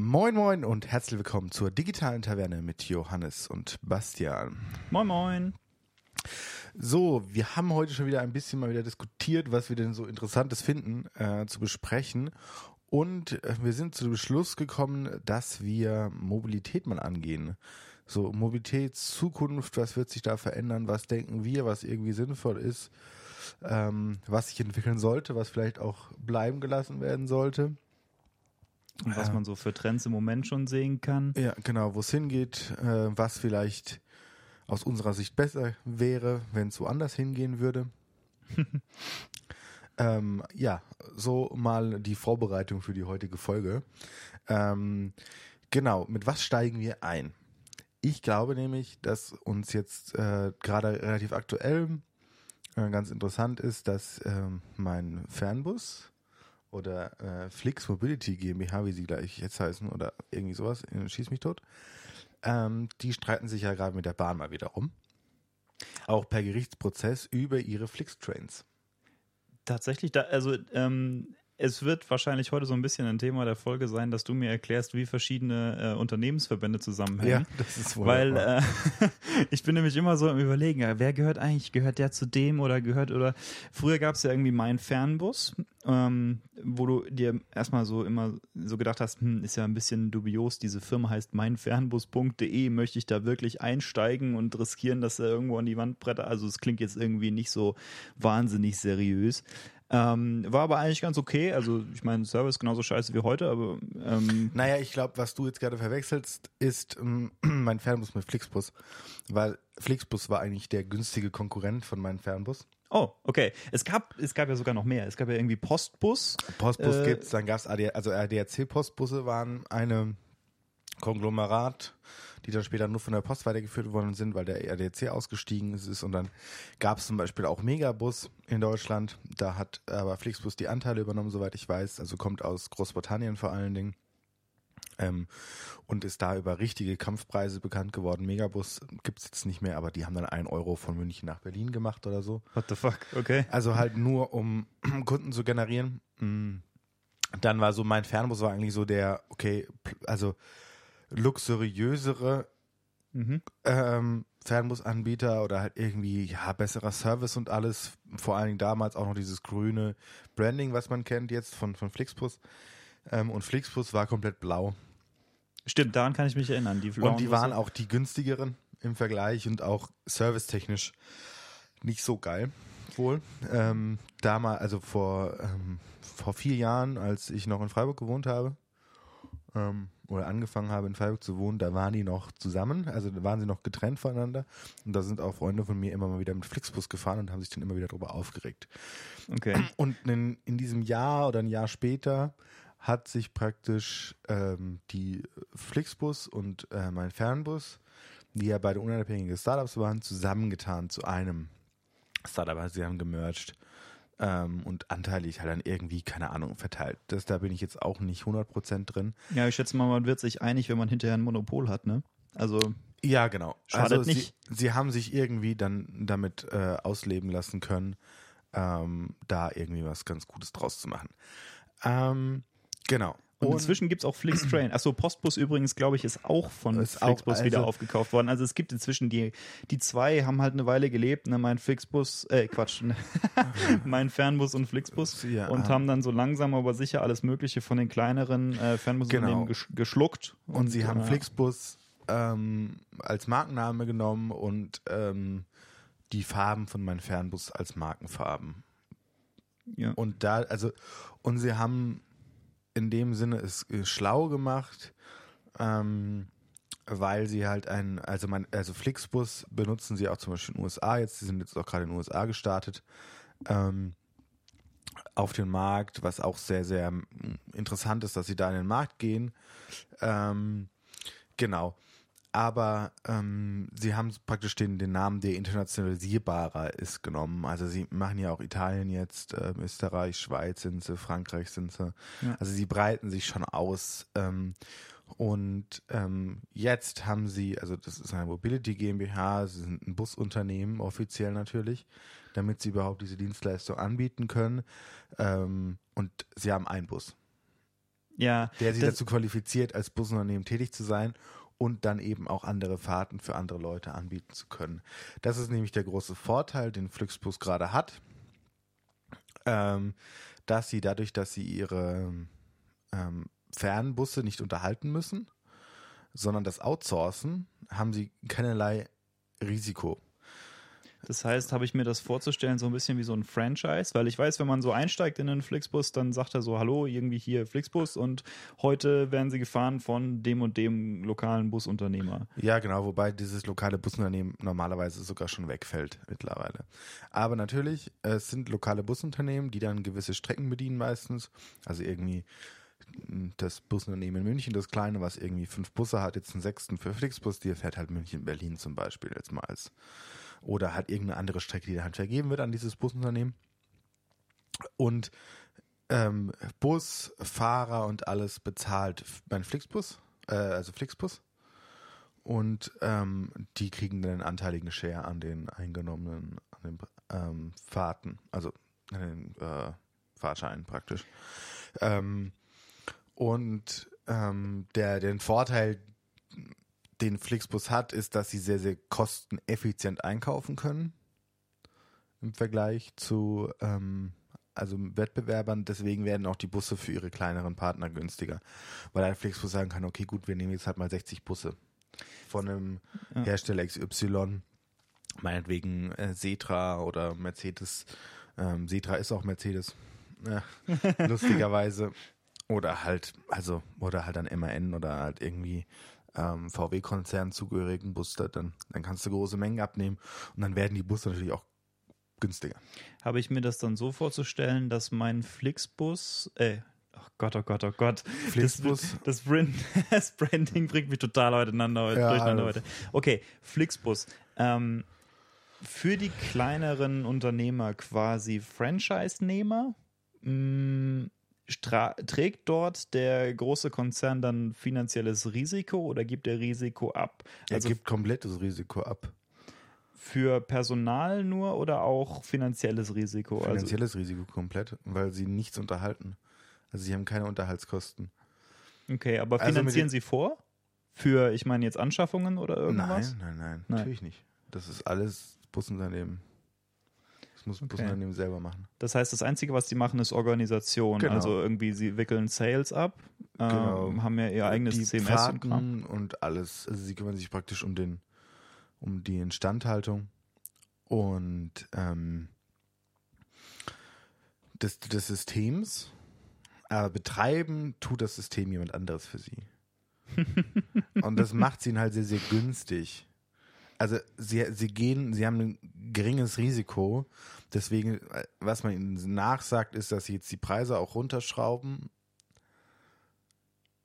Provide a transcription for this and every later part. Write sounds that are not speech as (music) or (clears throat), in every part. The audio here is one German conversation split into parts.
Moin Moin und herzlich willkommen zur digitalen Taverne mit Johannes und Bastian. Moin Moin. So, wir haben heute schon wieder ein bisschen mal wieder diskutiert, was wir denn so Interessantes finden äh, zu besprechen. Und äh, wir sind zu dem Beschluss gekommen, dass wir Mobilität mal angehen. So, Mobilität, Zukunft, was wird sich da verändern, was denken wir, was irgendwie sinnvoll ist, ähm, was sich entwickeln sollte, was vielleicht auch bleiben gelassen werden sollte. Und was man so für Trends im Moment schon sehen kann. Ja, genau, wo es hingeht, äh, was vielleicht aus unserer Sicht besser wäre, wenn es woanders hingehen würde. (laughs) ähm, ja, so mal die Vorbereitung für die heutige Folge. Ähm, genau, mit was steigen wir ein? Ich glaube nämlich, dass uns jetzt äh, gerade relativ aktuell äh, ganz interessant ist, dass ähm, mein Fernbus oder äh, Flix Mobility GmbH, wie sie gleich jetzt heißen, oder irgendwie sowas, äh, schieß mich tot, ähm, die streiten sich ja gerade mit der Bahn mal wieder rum. Auch per Gerichtsprozess über ihre Flix-Trains. Tatsächlich, da, also ähm, es wird wahrscheinlich heute so ein bisschen ein Thema der Folge sein, dass du mir erklärst, wie verschiedene äh, Unternehmensverbände zusammenhängen. Ja, das ist Weil wunderbar. äh, (laughs) ich bin nämlich immer so am überlegen, wer gehört eigentlich, gehört der zu dem oder gehört oder früher gab es ja irgendwie mein Fernbus, ähm, wo du dir erstmal so immer so gedacht hast, hm, ist ja ein bisschen dubios, diese Firma heißt meinfernbus.de, möchte ich da wirklich einsteigen und riskieren, dass er irgendwo an die Wand bretter, also es klingt jetzt irgendwie nicht so wahnsinnig seriös. Ähm, war aber eigentlich ganz okay. Also ich meine, Service genauso scheiße wie heute, aber ähm, Naja, ich glaube, was du jetzt gerade verwechselst, ist ähm, (clears throat) mein Fernbus mit Flixbus. Weil Flixbus war eigentlich der günstige Konkurrent von meinem Fernbus. oh, okay. Es gab, es gab ja sogar noch mehr. Es gab ja irgendwie Postbus. Postbus Äh, gibt's, dann gab's AD, also ADAC-Postbusse waren eine Konglomerat, die dann später nur von der Post weitergeführt worden sind, weil der ADAC ausgestiegen ist. Und dann gab's zum Beispiel auch Megabus in Deutschland. Da hat aber Flixbus die Anteile übernommen, soweit ich weiß. Also kommt aus Großbritannien vor allen Dingen. Ähm, und ist da über richtige Kampfpreise bekannt geworden. Megabus gibt's jetzt nicht mehr, aber die haben dann einen Euro von München nach Berlin gemacht oder so. What the fuck? Okay. Also halt nur, um (clears throat) Kunden zu generieren. Mm. Dann war so mein Fernbus war eigentlich so der, okay, also luxuriösere Mhm. ähm, Fernbusanbieter oder halt irgendwie, ja, besserer Service und alles. Vor allen Dingen damals auch noch dieses grüne Branding, was man kennt jetzt von, von Flixbus. Ähm, und Flixbus war komplett blau. Stimmt, daran kann ich mich erinnern. Die Und die waren auch die günstigeren im Vergleich und auch servicetechnisch nicht so geil wohl. Ähm, damals, also vor, ähm, vor vier Jahren, als ich noch in Freiburg gewohnt habe, ähm, oder angefangen habe in Freiburg zu wohnen, da waren die noch zusammen, also da waren sie noch getrennt voneinander. Und da sind auch Freunde von mir immer mal wieder mit Flixbus gefahren und haben sich dann immer wieder darüber aufgeregt. Okay. Und in, in diesem Jahr oder ein Jahr später hat sich praktisch ähm, die Flixbus und äh, mein Fernbus, die ja beide unabhängige Startups waren, zusammengetan zu einem Startup. Also sie haben gemerged ähm, und anteilig halt dann irgendwie, keine Ahnung, verteilt. Das, da bin ich jetzt auch nicht 100% drin. Ja, ich schätze mal, man wird sich einig, wenn man hinterher ein Monopol hat, ne? Also, Ja, genau. Schadet also nicht. Sie, sie haben sich irgendwie dann damit äh, ausleben lassen können, ähm, da irgendwie was ganz Gutes draus zu machen. Ähm, genau. Und, inzwischen gibt's auch Flixtrain. (clears throat) Achso, Postbus übrigens, glaube ich, ist auch von Ist auch- Flixbus wieder also- aufgekauft worden. Also es gibt inzwischen die, die zwei haben halt eine Weile gelebt, ne? Mein Flixbus, äh, Quatsch, ne? (laughs) mein Fernbus und Flixbus Ja. und haben dann so langsam aber sicher alles Mögliche von den kleineren äh, Fernbusunternehmen Genau. gesch geschluckt. Und sie haben äh, Flixbus ähm, als Markenname genommen und ähm, die Farben von meinem Fernbus als Markenfarben. Ja. Und da, also, und sie haben in dem Sinne es äh, schlau gemacht, ähm, weil sie halt ein, also mein, also Flixbus benutzen sie auch zum Beispiel in den USA jetzt, sie sind jetzt auch gerade in den USA gestartet, ähm, auf den Markt, was auch sehr, sehr mm, interessant ist, dass sie da in den Markt gehen. Ähm, genau. Aber ähm, sie haben praktisch den, den Namen, der internationalisierbarer ist, genommen. Also sie machen ja auch Italien jetzt, ähm, Österreich, Schweiz sind sie, Frankreich sind sie. Ja. Also sie breiten sich schon aus. Ähm, und ähm, jetzt haben sie, also das ist eine Mobility GmbH, sie sind ein Busunternehmen, offiziell natürlich, damit sie überhaupt diese Dienstleistung anbieten können. Ähm, und sie haben einen Bus. Ja, der sie dazu qualifiziert, als Busunternehmen tätig zu sein und dann eben auch andere Fahrten für andere Leute anbieten zu können. Das ist nämlich der große Vorteil, den Flixbus gerade hat, ähm, dass sie dadurch, dass sie ihre ähm, Fernbusse nicht unterhalten müssen, sondern das outsourcen, haben sie keinerlei Risiko. Das heißt, habe ich mir das vorzustellen, so ein bisschen wie so ein Franchise, weil ich weiß, wenn man so einsteigt in einen Flixbus, dann sagt er so, hallo, irgendwie hier Flixbus und heute werden sie gefahren von dem und dem lokalen Busunternehmer. Ja, genau, wobei dieses lokale Busunternehmen normalerweise sogar schon wegfällt mittlerweile. Aber natürlich, es sind lokale Busunternehmen, die dann gewisse Strecken bedienen meistens. Also irgendwie das Busunternehmen in München, das kleine, was irgendwie fünf Busse hat, jetzt einen sechsten für Flixbus, die fährt halt München-Berlin zum Beispiel jetzt mal als. Oder halt irgendeine andere Strecke, die dann halt vergeben wird an dieses Busunternehmen. Und ähm, Bus, Fahrer und alles bezahlt mein Flixbus, äh, also Flixbus. Und ähm, die kriegen dann einen anteiligen Share an den eingenommenen an den, ähm, Fahrten, also an den äh, Fahrscheinen praktisch. Ähm, und ähm, der, den Vorteil, den Flixbus hat, ist, dass sie sehr, sehr kosteneffizient einkaufen können im Vergleich zu ähm, also Wettbewerbern. Deswegen werden auch die Busse für ihre kleineren Partner günstiger, weil ein Flixbus sagen kann, okay, gut, wir nehmen jetzt halt mal 60 Busse von einem Ja. Hersteller XY, meinetwegen äh, Setra oder Mercedes. Ähm, Setra ist auch Mercedes, ja, (laughs) lustigerweise. Oder halt, also, oder halt ein MAN oder halt irgendwie ähm, VW-Konzern zugehörigen Bus, da dann, dann kannst du große Mengen abnehmen und dann werden die Busse natürlich auch günstiger. Habe ich mir das dann so vorzustellen, dass mein Flixbus, äh, oh Gott, oh Gott, oh Gott. Flixbus? Das, das, Brand, (laughs) das Branding bringt mich total durcheinander, heute- Ja, durcheinander also- heute. Okay, Flixbus. Ähm, für die kleineren Unternehmer quasi Franchise-Nehmer. mh, stra- Trägt dort der große Konzern dann finanzielles Risiko oder gibt er Risiko ab? Er Also gibt komplettes Risiko ab. für Personal nur oder auch finanzielles Risiko? Also, Finanzielles Risiko komplett, weil sie nichts unterhalten. Also sie haben keine Unterhaltskosten. Okay, aber Also finanzieren den- Sie vor? Für, ich meine, jetzt Anschaffungen oder irgendwas? Nein, nein, nein, Nein. natürlich nicht. Das ist alles Busunternehmen. Das muss ein Okay. Busunternehmen selber machen. Das heißt, das Einzige, was die machen, ist Organisation. Genau. Also irgendwie, sie wickeln Sales ab, ähm, Genau. haben ja ihr eigenes die CMS und. Fahrten und alles. Also sie kümmern sich praktisch um den, um die Instandhaltung und ähm, des, des Systems. Aber betreiben tut das System jemand anderes für sie. (laughs) und das macht sie halt sehr, sehr günstig. Also sie, sie gehen, sie haben ein geringes Risiko. Deswegen, was man ihnen nachsagt, ist, dass sie jetzt die Preise auch runterschrauben,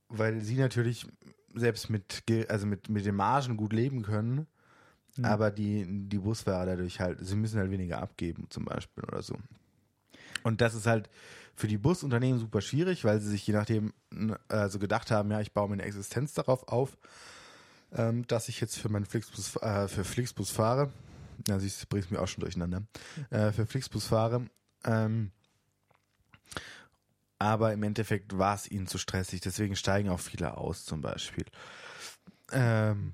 weil sie natürlich selbst mit, also mit, mit den Margen gut leben können, Mhm. aber die, die Busfahrer dadurch halt, sie müssen halt weniger abgeben zum Beispiel oder so. Und das ist halt für die Busunternehmen super schwierig, weil sie sich je nachdem n- also gedacht haben, ja, ich baue meine Existenz darauf auf, ähm, dass ich jetzt für meinen Flixbus, äh, für Flixbus fahre. Ja, siehst du, bringst mich auch schon durcheinander. Äh, für Flixbus fahre. Ähm, aber im Endeffekt war es ihnen zu stressig, deswegen steigen auch viele aus, zum Beispiel. Ähm,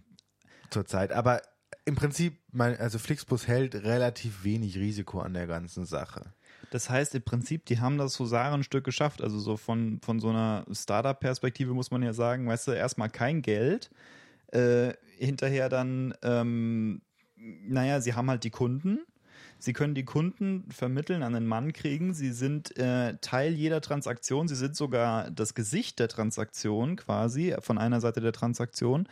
zurzeit. Aber im Prinzip, mein, also Flixbus hält relativ wenig Risiko an der ganzen Sache. Das heißt im Prinzip, die haben das Husarenstück geschafft. Also so von, von so einer Startup-Perspektive muss man ja sagen, weißt du, erstmal kein Geld, äh, hinterher dann, ähm, naja, sie haben halt die Kunden. Sie können die Kunden vermitteln, an den Mann kriegen. Sie sind äh, Teil jeder Transaktion. Sie sind sogar das Gesicht der Transaktion quasi, von einer Seite der Transaktion.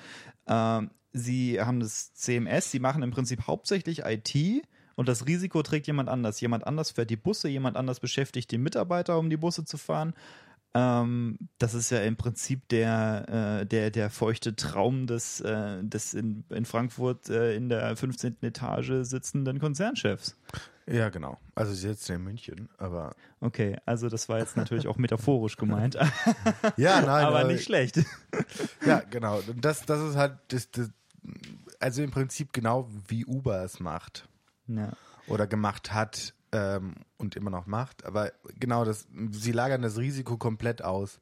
Ähm, sie haben das CMS. Sie machen im Prinzip hauptsächlich IT. Und das Risiko trägt jemand anders. Jemand anders fährt die Busse, jemand anders beschäftigt die Mitarbeiter, um die Busse zu fahren. Ähm, das ist ja im Prinzip der, äh, der, der feuchte Traum des, äh, des in, in Frankfurt äh, in der 15. Etage sitzenden Konzernchefs. Ja, genau. Also sie sitzen in München, aber Okay, also das war jetzt natürlich auch metaphorisch gemeint, (laughs) ja, nein, aber nicht schlecht. Ja, genau. Das, das ist halt, das, das, also im Prinzip genau wie Uber es macht Ja. oder gemacht hat. Ähm, und immer noch macht. Aber genau das, sie lagern das Risiko komplett aus.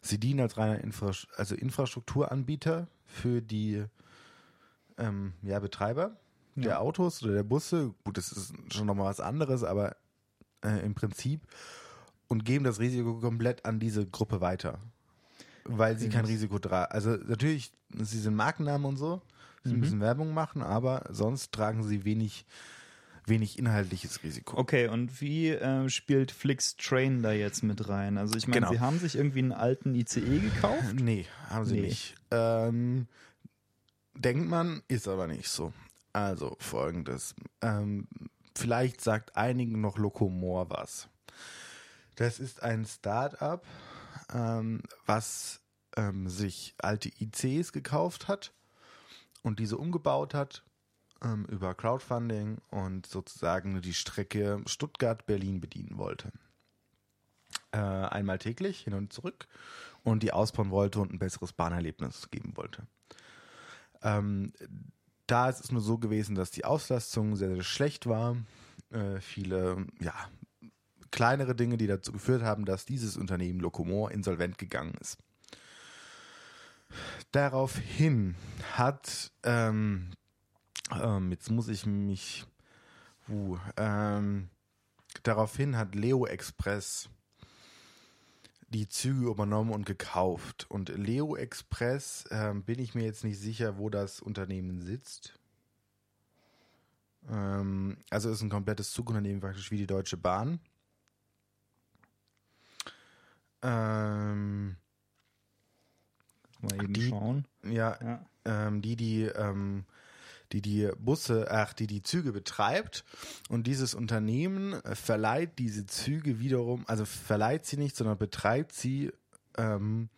Sie dienen als reiner Infra also Infrastrukturanbieter für die ähm, ja, Betreiber ja. der Autos oder der Busse. Gut, das ist schon nochmal was anderes, aber äh, im Prinzip und geben das Risiko komplett an diese Gruppe weiter. Weil sie kein Risiko tragen. Also natürlich, sie sind Markennamen und so, sie mhm. müssen Werbung machen, aber sonst tragen sie wenig wenig inhaltliches Risiko. Okay, und wie äh, spielt Flix Train da jetzt mit rein? Also ich meine, genau. sie haben sich irgendwie einen alten ICE gekauft? Nee, haben sie nee. nicht. Ähm, denkt man, ist aber nicht so. Also folgendes. Ähm, vielleicht sagt einigen noch Locomor was. Das ist ein Start-up, ähm, was ähm, sich alte ICs gekauft hat und diese umgebaut hat ähm, über Crowdfunding und sozusagen die Strecke Stuttgart-Berlin bedienen wollte. Äh, einmal täglich hin und zurück und die ausbauen wollte und ein besseres Bahnerlebnis geben wollte. Ähm, da ist es nur so gewesen, dass die Auslastung sehr, sehr schlecht war. Äh, viele, ja, kleinere Dinge, die dazu geführt haben, dass dieses Unternehmen Locomor insolvent gegangen ist. Daraufhin hat, ähm, ähm, jetzt muss ich mich, uh, ähm, daraufhin hat Leo Express die Züge übernommen und gekauft. Und Leo Express ähm, bin ich mir jetzt nicht sicher, wo das Unternehmen sitzt. Ähm, also ist ein komplettes Zugunternehmen praktisch wie die Deutsche Bahn. Ähm, Mal eben die, schauen. Ja, ja. Ähm, die, die ähm, die die Busse, ach, die die Züge betreibt. Und dieses Unternehmen äh, verleiht diese Züge wiederum, also verleiht sie nicht, sondern betreibt sie. Ähm,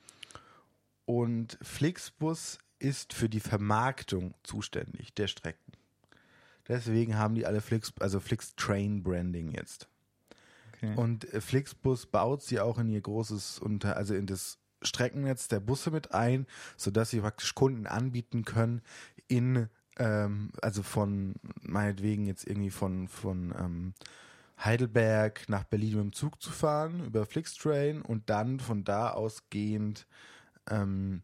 und Flixbus ist für die Vermarktung zuständig der Strecken. Deswegen haben die alle Flix, also Flix Train Branding jetzt. Okay. Und äh, Flixbus baut sie auch in ihr großes unter, also in das Streckennetz der Busse mit ein, sodass sie praktisch Kunden anbieten können, in ähm, also von meinetwegen jetzt irgendwie von, von ähm, Heidelberg nach Berlin mit dem Zug zu fahren über Flixtrain und dann von da ausgehend ähm,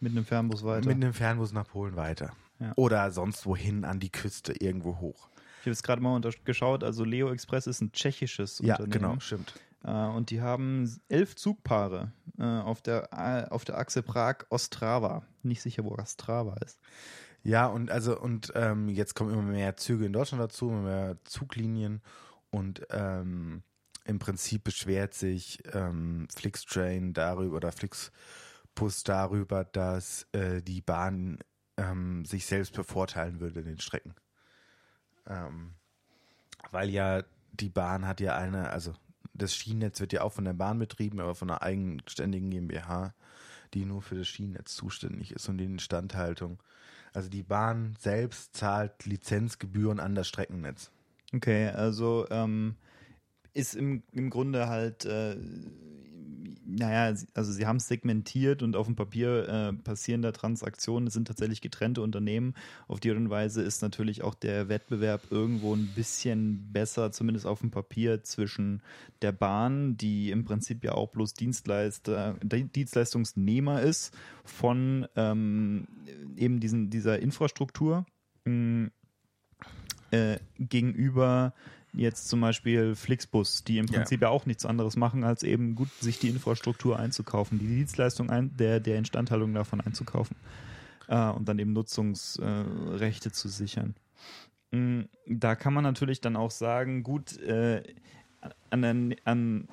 mit einem Fernbus weiter. Mit einem Fernbus nach Polen weiter. Ja. Oder sonst wohin an die Küste irgendwo hoch. Ich habe jetzt gerade mal geschaut, also Leo Express ist ein tschechisches ja, Unternehmen. Ja, genau, stimmt. Äh, und die haben elf Zugpaare äh, auf, der, äh, auf der Achse Prag-Ostrava. Nicht sicher, wo Ostrava ist. Ja, und also, und ähm, jetzt kommen immer mehr Züge in Deutschland dazu, immer mehr Zuglinien und ähm, im Prinzip beschwert sich ähm, Flixtrain darüber oder Flixbus darüber, dass äh, die Bahn ähm, sich selbst bevorteilen würde in den Strecken. Ähm, weil ja die Bahn hat ja eine, also das Schienennetz wird ja auch von der Bahn betrieben, aber von einer eigenständigen GmbH, die nur für das Schienennetz zuständig ist und die Instandhaltung. Also die Bahn selbst zahlt Lizenzgebühren an das Streckennetz. Okay, also ähm, ist im, im Grunde halt, äh, naja, also sie haben es segmentiert und auf dem Papier äh, passieren da Transaktionen, das sind tatsächlich getrennte Unternehmen. Auf die Art und Weise ist natürlich auch der Wettbewerb irgendwo ein bisschen besser, zumindest auf dem Papier, zwischen der Bahn, die im Prinzip ja auch bloß Dienstleister, Dienstleistungsnehmer ist von ähm, eben diesen, dieser Infrastruktur mh, äh, gegenüber jetzt zum Beispiel Flixbus, die im Prinzip ja. ja. auch nichts anderes machen, als eben gut sich die Infrastruktur einzukaufen, die Dienstleistung ein, der, der Instandhaltung davon einzukaufen äh, und dann eben Nutzungsrechte äh, zu sichern. Mm, da kann man natürlich dann auch sagen, gut, äh, an, an,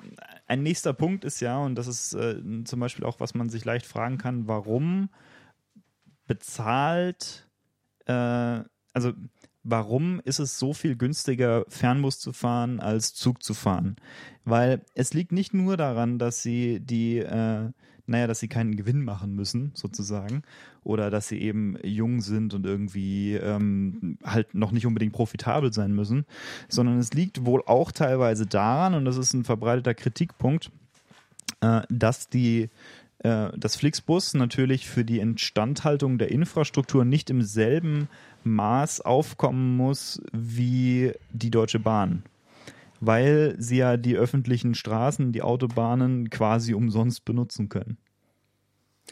ein nächster Punkt ist ja, und das ist äh, zum Beispiel auch, was man sich leicht fragen kann, warum bezahlt, äh, also warum ist es so viel günstiger, Fernbus zu fahren, als Zug zu fahren? Weil es liegt nicht nur daran, dass sie die, äh, naja, dass sie keinen Gewinn machen müssen, sozusagen, oder dass sie eben jung sind und irgendwie ähm, halt noch nicht unbedingt profitabel sein müssen, sondern es liegt wohl auch teilweise daran, und das ist ein verbreiteter Kritikpunkt, äh, dass die äh, das Flixbus natürlich für die Instandhaltung der Infrastruktur nicht im selben Maß aufkommen muss wie die Deutsche Bahn. weil sie ja die öffentlichen Straßen, die Autobahnen quasi umsonst benutzen können.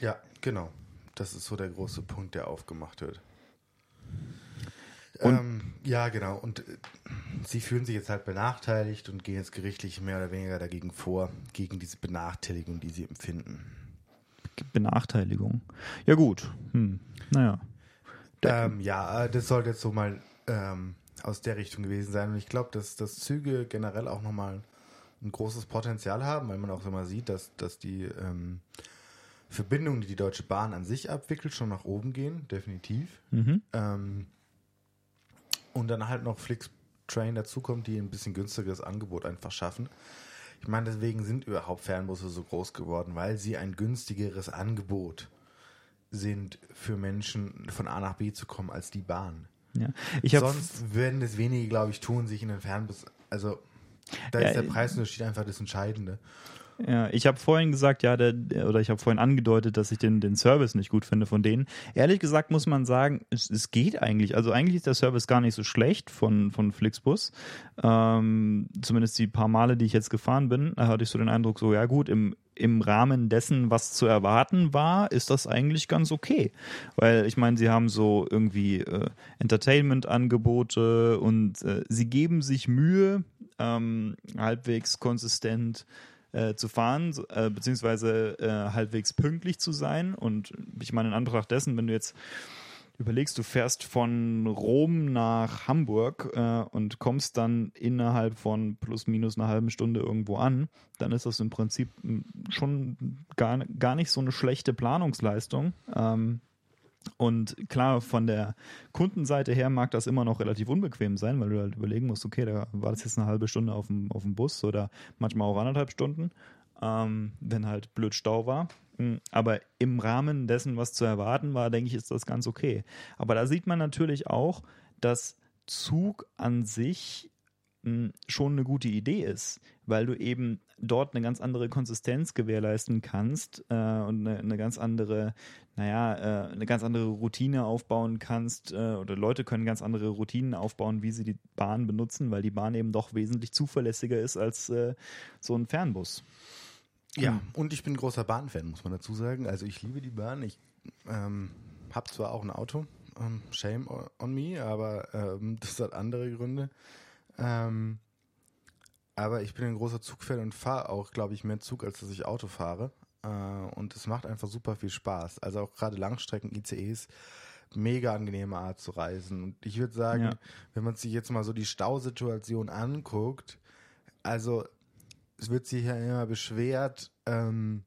Ja, genau. Das ist so der große Punkt, der aufgemacht wird. Ähm, ja, genau. Und äh, sie fühlen sich jetzt halt benachteiligt und gehen jetzt gerichtlich mehr oder weniger dagegen vor, gegen diese Benachteiligung, die sie empfinden. Benachteiligung. Ja, gut. Hm. Naja. Ähm, ja, äh, das sollte jetzt so mal ähm, aus der Richtung gewesen sein. Und ich glaube, dass, dass Züge generell auch nochmal ein großes Potenzial haben, weil man auch immer sieht, dass, dass die ähm, Verbindungen, die die Deutsche Bahn an sich abwickelt, schon nach oben gehen, definitiv. Mhm. Ähm, und dann halt noch Flixtrain dazukommt, die ein bisschen günstigeres Angebot einfach schaffen. Ich meine, deswegen sind überhaupt Fernbusse so groß geworden, weil sie ein günstigeres Angebot sind für Menschen von A nach B zu kommen als die Bahn. Ja. Ich Sonst werden es wenige, glaube ich, tun, sich in den Fernbus. Also da Ja, ist der äh, Preisunterschied einfach das Entscheidende. Ja, ich habe vorhin gesagt, ja, der, der- oder ich habe vorhin angedeutet, dass ich den, den Service nicht gut finde von denen. Ehrlich gesagt muss man sagen, es, es geht eigentlich. Also eigentlich ist der Service gar nicht so schlecht von, von Flixbus. Ähm, zumindest die paar Male, die ich jetzt gefahren bin, da hatte ich so den Eindruck, so ja gut, im, im Rahmen dessen, was zu erwarten war, ist das eigentlich ganz okay. Weil ich meine, sie haben so irgendwie äh, Entertainment-Angebote und äh, sie geben sich Mühe, ähm, halbwegs konsistent äh, zu fahren, äh, beziehungsweise äh, halbwegs pünktlich zu sein. Und ich meine, in Anbetracht dessen, wenn du jetzt überlegst, du fährst von Rom nach Hamburg äh, und kommst dann innerhalb von plus minus einer halben Stunde irgendwo an, dann ist das im Prinzip m, schon gar, gar nicht so eine schlechte Planungsleistung. Ähm, und klar, von der Kundenseite her mag das immer noch relativ unbequem sein, weil du halt überlegen musst, okay, da war das jetzt eine halbe Stunde auf dem, auf dem Bus oder manchmal auch anderthalb Stunden, ähm, wenn halt blöd Stau war. Mm, Aber im Rahmen dessen, was zu erwarten war, denke ich, ist das ganz okay. Aber da sieht man natürlich auch, dass Zug an sich schon eine gute Idee ist, weil du eben dort eine ganz andere Konsistenz gewährleisten kannst äh, und eine, eine ganz andere, naja, äh, eine ganz andere Routine aufbauen kannst äh, oder Leute können ganz andere Routinen aufbauen, wie sie die Bahn benutzen, weil die Bahn eben doch wesentlich zuverlässiger ist als äh, so ein Fernbus. Ja, und ich bin großer Bahnfan, muss man dazu sagen. Also ich liebe die Bahn. Ich ähm, habe zwar auch ein Auto, ähm, shame on- on me, aber ähm, (laughs) das hat andere Gründe. Ähm, aber ich bin ein großer Zugfan und fahre auch, glaube ich, mehr Zug, als dass ich Auto fahre. Äh, und es macht einfach super viel Spaß. Also auch gerade Langstrecken-ICEs, mega angenehme Art zu reisen. Und ich würde sagen, Ja. wenn man sich jetzt mal so die Stausituation anguckt, also es wird sich ja immer beschwert, ähm,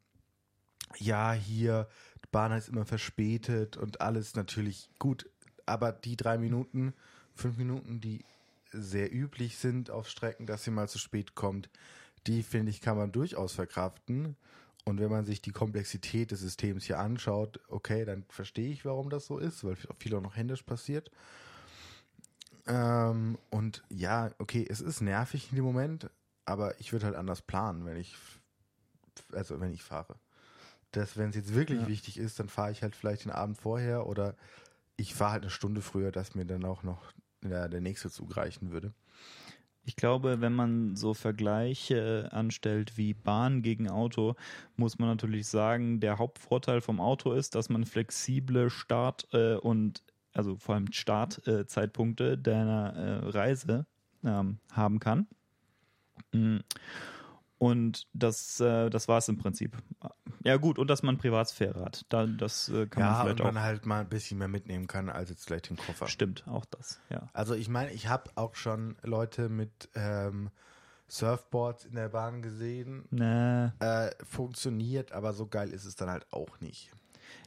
ja, hier, die Bahn ist immer verspätet und alles natürlich gut, aber die drei Minuten, fünf Minuten, die sehr üblich sind auf Strecken, dass sie mal zu spät kommt, die finde ich, kann man durchaus verkraften. Und wenn man sich die Komplexität des Systems hier anschaut, okay, dann verstehe ich, warum das so ist, weil viel auch noch händisch passiert. Ähm, und ja, okay, es ist nervig in dem Moment, aber ich würde halt anders planen, wenn ich, also wenn ich fahre. Dass, wenn es jetzt wirklich Ja. wichtig ist, dann fahre ich halt vielleicht den Abend vorher oder ich fahre halt eine Stunde früher, dass mir dann auch noch der, der nächste Zug reichen würde. Ich glaube, wenn man so Vergleiche anstellt wie Bahn gegen Auto, muss man natürlich sagen, der Hauptvorteil vom Auto ist, dass man flexible Start- äh, und also vor allem Startzeitpunkte deiner äh, Reise ähm, haben kann. Und das, äh, das war es im Prinzip. Ja gut, und dass man Privatsphäre hat. Da, das äh, kann man ja, und vielleicht man auch. halt mal ein bisschen mehr mitnehmen kann als jetzt vielleicht den Koffer. Stimmt, auch das, ja. Also ich meine, ich habe auch schon Leute mit ähm, Surfboards in der Bahn gesehen. Ne, Äh, funktioniert, aber so geil ist es dann halt auch nicht.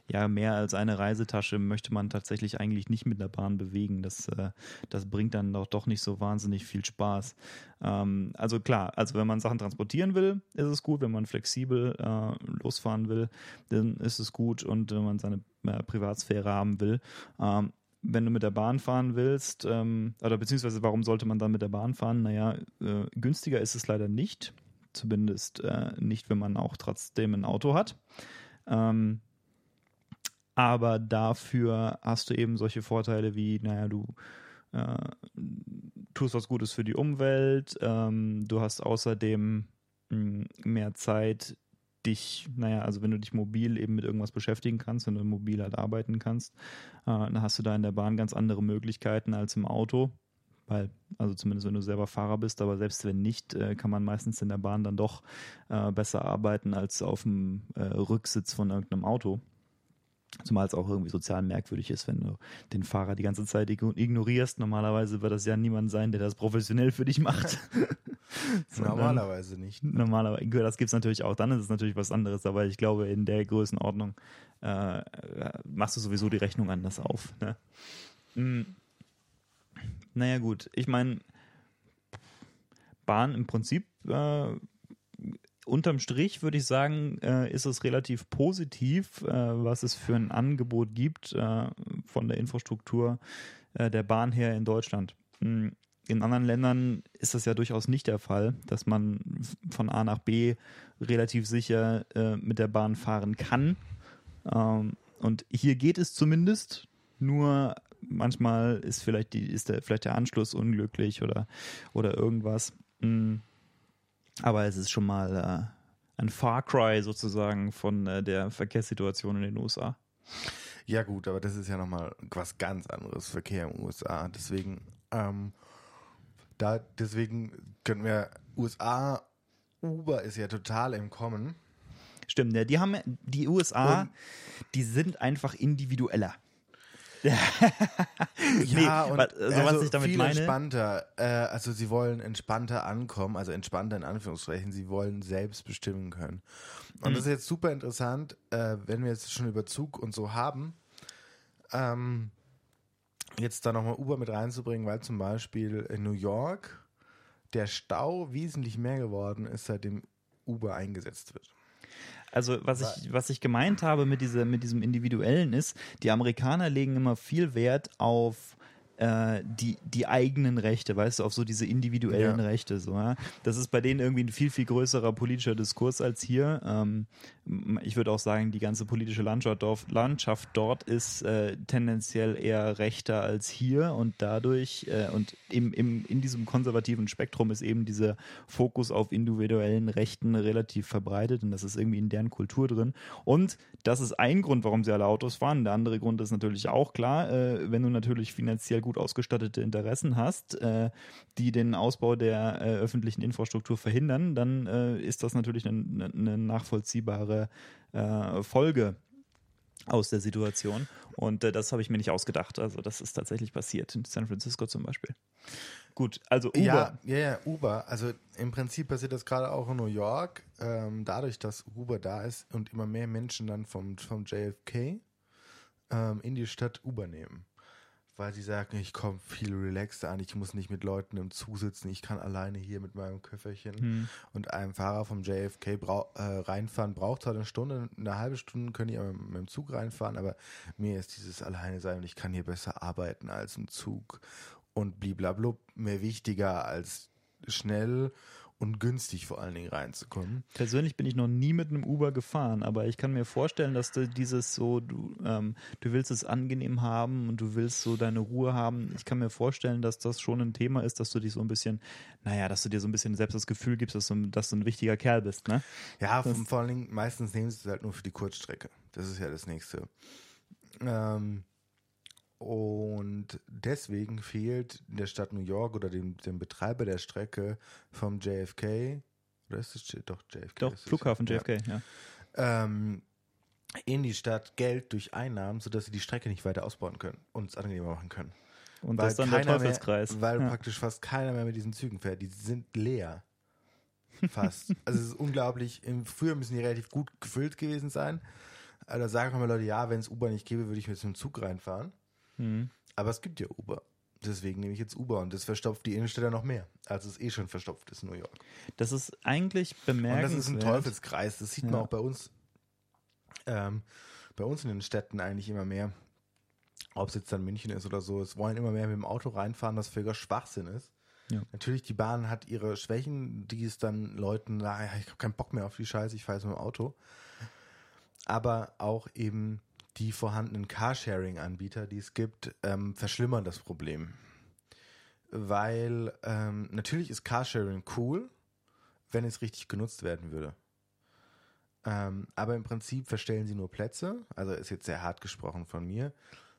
Ja, mehr als eine Reisetasche möchte man tatsächlich eigentlich nicht mit der Bahn bewegen. Das, äh, das bringt dann doch, doch nicht so wahnsinnig viel Spaß. Ähm, also klar, also wenn man Sachen transportieren will, ist es gut. Wenn man flexibel äh, losfahren will, dann ist es gut. Und wenn man seine äh, Privatsphäre haben will, ähm, wenn du mit der Bahn fahren willst, ähm, oder beziehungsweise warum sollte man dann mit der Bahn fahren? Naja, äh, günstiger ist es leider nicht. Zumindest äh, nicht, wenn man auch trotzdem ein Auto hat. Ähm, aber dafür hast du eben solche Vorteile wie, naja, du äh, tust was Gutes für die Umwelt, ähm, du hast außerdem mh, mehr Zeit, dich, naja, also wenn du dich mobil eben mit irgendwas beschäftigen kannst, wenn du mobil halt arbeiten kannst, äh, dann hast du da in der Bahn ganz andere Möglichkeiten als im Auto. Weil, also zumindest wenn du selber Fahrer bist, aber selbst wenn nicht, äh, kann man meistens in der Bahn dann doch äh, besser arbeiten als auf dem äh, Rücksitz von irgendeinem Auto. Zumal es auch irgendwie sozial merkwürdig ist, wenn du den Fahrer die ganze Zeit ignorierst. Normalerweise wird das ja niemand sein, der das professionell für dich macht. (laughs) Normalerweise nicht. Normalerweise, das gibt es natürlich auch, dann ist es natürlich was anderes, aber ich glaube, in der Größenordnung äh, machst du sowieso die Rechnung anders auf. Ne? Mhm. Naja, gut, ich meine, Bahn im Prinzip, äh, unterm Strich würde ich sagen, äh, ist es relativ positiv, äh, was es für ein Angebot gibt äh, von der Infrastruktur äh, der Bahn her in Deutschland. Mhm in anderen Ländern ist das ja durchaus nicht der Fall, dass man von A nach B relativ sicher äh, mit der Bahn fahren kann. Ähm, und hier geht es zumindest, nur manchmal ist vielleicht, die, ist der, vielleicht der Anschluss unglücklich oder, oder irgendwas. Mhm. Aber es ist schon mal äh, ein Far Cry sozusagen von äh, der Verkehrssituation in den USA. Ja gut, aber das ist ja nochmal was ganz anderes, Verkehr in den USA. Deswegen ähm, da, deswegen können wir USA, Uber ist ja total im Kommen. Stimmt, ja, die haben die USA, und, die sind einfach individueller. (laughs) ja, nee, und was, also, was ich damit viel meine. entspannter. Äh, also sie wollen entspannter ankommen, also entspannter in Anführungszeichen. Sie wollen selbst bestimmen können. Und mhm. das ist jetzt super interessant, äh, wenn wir jetzt schon über Zug und so haben. Ähm, jetzt da nochmal Uber mit reinzubringen, weil zum Beispiel in New York der Stau wesentlich mehr geworden ist, seitdem Uber eingesetzt wird. Also was ich, was ich gemeint habe mit, diese, mit diesem Individuellen ist, die Amerikaner legen immer viel Wert auf äh, die, die eigenen Rechte, weißt du, auf so diese individuellen ja. Rechte. So, ja? Das ist bei denen irgendwie ein viel, viel größerer politischer Diskurs als hier. Ähm, ich würde auch sagen, die ganze politische Landschaft, Landschaft dort ist äh, tendenziell eher rechter als hier und dadurch äh, und im, im, in diesem konservativen Spektrum ist eben dieser Fokus auf individuellen Rechten relativ verbreitet und das ist irgendwie in deren Kultur drin. Und das ist ein Grund, warum sie alle Autos fahren. Der andere Grund ist natürlich auch klar, äh, wenn du natürlich finanziell gut ausgestattete Interessen hast, äh, die den Ausbau der äh, öffentlichen Infrastruktur verhindern, dann äh, ist das natürlich eine, eine nachvollziehbare äh, Folge aus der Situation. Und äh, das habe ich mir nicht ausgedacht. Also das ist tatsächlich passiert in San Francisco zum Beispiel. Gut, also Uber. Ja, ja, ja, Uber. Also im Prinzip passiert das gerade auch in New York. Ähm, dadurch, dass Uber da ist und immer mehr Menschen dann vom, vom JFK ähm, in die Stadt Uber nehmen weil sie sagen, ich komme viel relaxter an, ich muss nicht mit Leuten im Zug sitzen, ich kann alleine hier mit meinem Köfferchen hm. und einem Fahrer vom JFK brau äh, reinfahren, braucht zwar eine Stunde, eine halbe Stunde können die mit, mit dem Zug reinfahren, aber mir ist dieses Alleine sein und ich kann hier besser arbeiten als im Zug und bliblablub mehr wichtiger als schnell und günstig vor allen Dingen reinzukommen. Persönlich bin ich noch nie mit einem Uber gefahren, aber ich kann mir vorstellen, dass du dieses so, du, ähm, du willst es angenehm haben und du willst so deine Ruhe haben. Ich kann mir vorstellen, dass das schon ein Thema ist, dass du dich so ein bisschen, naja, dass du dir so ein bisschen selbst das Gefühl gibst, dass du, dass du ein wichtiger Kerl bist, ne? Ja, vor allen Dingen, meistens nehmen sie es halt nur für die Kurzstrecke. Das ist ja das nächste. Ähm, und deswegen fehlt der Stadt New York oder dem, dem Betreiber der Strecke vom JFK, oder ist es doch JFK? Doch, Flughafen JFK, ja. ja. Ähm, in die Stadt Geld durch Einnahmen, sodass sie die Strecke nicht weiter ausbauen können und es angenehmer machen können. Und weil das ist dann der Teufelskreis. Mehr, weil ja. praktisch fast keiner mehr mit diesen Zügen fährt. Die sind leer. Fast. (laughs) also es ist unglaublich. Früher müssen die relativ gut gefüllt gewesen sein. Da also sagen immer Leute, ja, wenn es Uber nicht gäbe, würde ich mit dem Zug reinfahren. Mhm. Aber es gibt ja Uber. Deswegen nehme ich jetzt Uber und das verstopft die Innenstädte noch mehr, als es eh schon verstopft ist in New York. Das ist eigentlich bemerkenswert. Und das ist ein Teufelskreis. Das sieht ja. man auch bei uns, ähm, bei uns in den Städten eigentlich immer mehr. Ob es jetzt dann München ist oder so. Es wollen immer mehr mit dem Auto reinfahren, was völliger Schwachsinn ist. Ja. Natürlich, die Bahn hat ihre Schwächen, die es dann Leuten, naja, ich habe keinen Bock mehr auf die Scheiße, ich fahre jetzt mit dem Auto. Aber auch eben die vorhandenen Carsharing-Anbieter, die es gibt, ähm, verschlimmern das Problem. weil ähm, natürlich ist Carsharing cool, wenn es richtig genutzt werden würde. Ähm, aber im Prinzip verstellen sie nur Plätze, also ist jetzt sehr hart gesprochen von mir.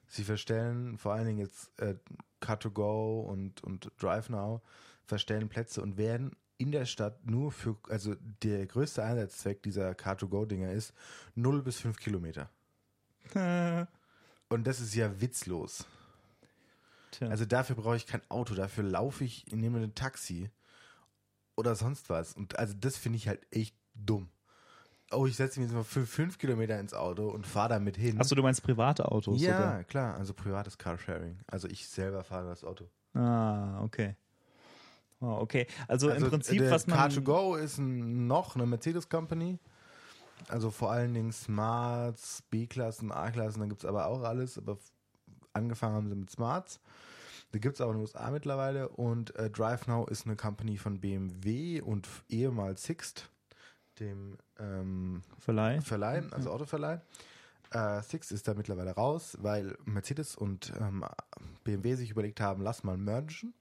Sie verstellen vor allen Dingen jetzt äh, Car2Go und, und DriveNow, verstellen Plätze und werden in der Stadt nur für, also der größte Einsatzzweck dieser Car2Go-Dinger ist 0 bis 5 Kilometer. (laughs) Und das ist ja witzlos. Tja. Also dafür brauche ich kein Auto, dafür laufe ich, nehme ein Taxi oder sonst was. Und also das finde ich halt echt dumm. Oh, ich setze mich jetzt mal für fünf Kilometer ins Auto und fahre damit hin. Achso, du meinst private Autos ja, sogar? klar, also privates Carsharing. Also ich selber fahre das Auto. Ah, okay. Oh, okay. Also, im Prinzip, was man. Car2Go ist ein, noch eine Mercedes Company. Also vor allen Dingen Smarts, B-Klassen, A-Klassen, da gibt es aber auch alles. Aber angefangen haben sie mit Smarts. Da gibt es auch in den USA mittlerweile. Und äh, DriveNow ist eine Company von BMW und ehemals Sixt, dem ähm, Verleih. Verleih, also Autoverleih. Äh, Sixt ist da mittlerweile raus, weil Mercedes und ähm, BMW sich überlegt haben, lass mal mergen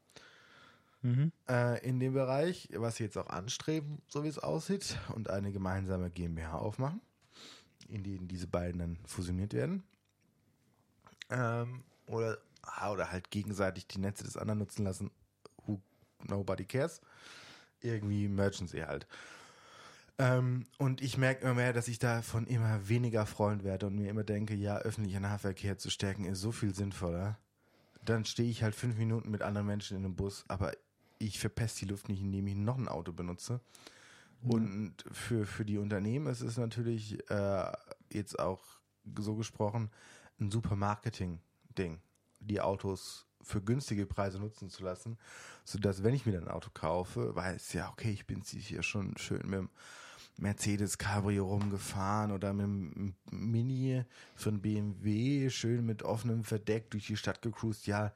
Mhm. äh, in dem Bereich, was sie jetzt auch anstreben, so wie es aussieht, und eine gemeinsame GmbH aufmachen, in denen diese beiden dann fusioniert werden. Ähm, oder, ah, oder halt gegenseitig die Netze des anderen nutzen lassen. Who nobody cares. Irgendwie merchen sie halt. Ähm, und ich merke immer mehr, dass ich davon immer weniger Freund werde und mir immer denke, ja, öffentlicher Nahverkehr zu stärken ist so viel sinnvoller. Dann stehe ich halt fünf Minuten mit anderen Menschen in einem Bus, aber ich verpeste die Luft nicht, indem ich noch ein Auto benutze. Und für, für die Unternehmen ist es natürlich äh, jetzt auch so gesprochen ein super Marketing-Ding, die Autos für günstige Preise nutzen zu lassen, sodass, wenn ich mir dann ein Auto kaufe, weiß ja, okay, ich bin hier schon schön mit dem Mercedes Cabrio rumgefahren oder mit dem Mini von BMW schön mit offenem Verdeck durch die Stadt gecruised. Ja,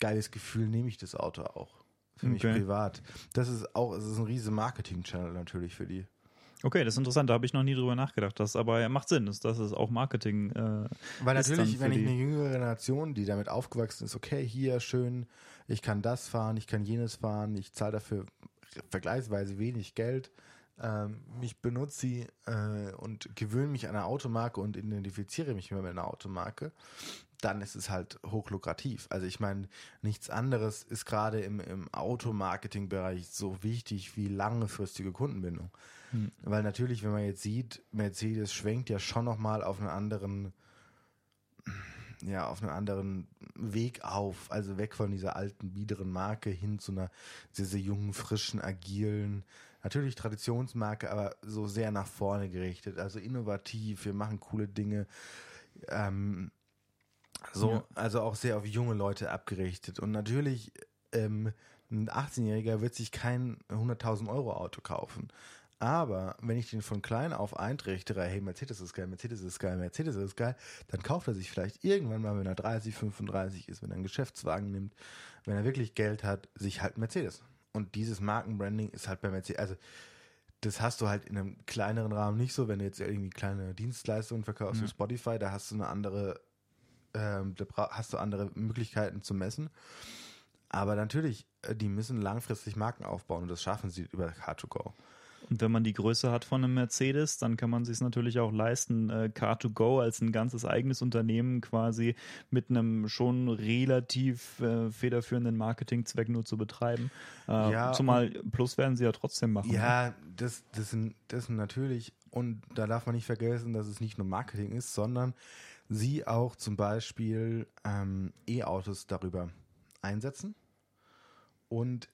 geiles Gefühl, nehme ich das Auto auch. Für mich Okay. privat. Das ist auch, es ist ein riesen Marketing-Channel natürlich für die. Okay, das ist interessant. Da habe ich noch nie drüber nachgedacht. Das aber macht Sinn. Das, das ist auch Marketing. Äh, Weil natürlich, wenn ich eine jüngere Generation, die damit aufgewachsen ist, okay, hier schön, ich kann das fahren, ich kann jenes fahren, ich zahle dafür vergleichsweise wenig Geld, ähm, mich benutze sie äh, und gewöhne mich an eine Automarke und identifiziere mich mit einer Automarke, dann ist es halt hochlukrativ. Also ich meine, nichts anderes ist gerade im, im Automarketing-Bereich so wichtig wie langfristige Kundenbindung. Weil natürlich, wenn man jetzt sieht, Mercedes schwenkt ja schon nochmal auf einen anderen ja, auf einen anderen Weg auf, also weg von dieser alten, biederen Marke hin zu einer sehr, sehr jungen, frischen, agilen, natürlich Traditionsmarke, aber so sehr nach vorne gerichtet, also innovativ, wir machen coole Dinge, ähm, so, Ja. also auch sehr auf junge Leute abgerichtet und natürlich, ähm, ein 18-Jähriger wird sich kein 100.000 Euro Auto kaufen. Aber wenn ich den von klein auf eintrichtere, hey, Mercedes ist geil, Mercedes ist geil, Mercedes ist geil, dann kauft er sich vielleicht irgendwann mal, wenn er 30, 35 ist, wenn er einen Geschäftswagen nimmt, wenn er wirklich Geld hat, sich halt Mercedes. Und dieses Markenbranding ist halt bei Mercedes, also das hast du halt in einem kleineren Rahmen nicht so, wenn du jetzt irgendwie kleine Dienstleistungen verkaufst Ja. wie Spotify, da hast du eine andere, ähm, da hast du andere Möglichkeiten zu messen. Aber natürlich, äh, die müssen langfristig Marken aufbauen und das schaffen sie über Car2Go. Und wenn man die Größe hat von einem Mercedes, dann kann man sich natürlich auch leisten, äh, Car2Go als ein ganzes eigenes Unternehmen quasi mit einem schon relativ äh, federführenden Marketingzweck nur zu betreiben. Äh, Ja, zumal Plus werden sie ja trotzdem machen. ne? Ja, das, das, sind, das sind natürlich, und da darf man nicht vergessen, dass es nicht nur Marketing ist, sondern sie auch zum Beispiel ähm, E-Autos darüber einsetzen. Und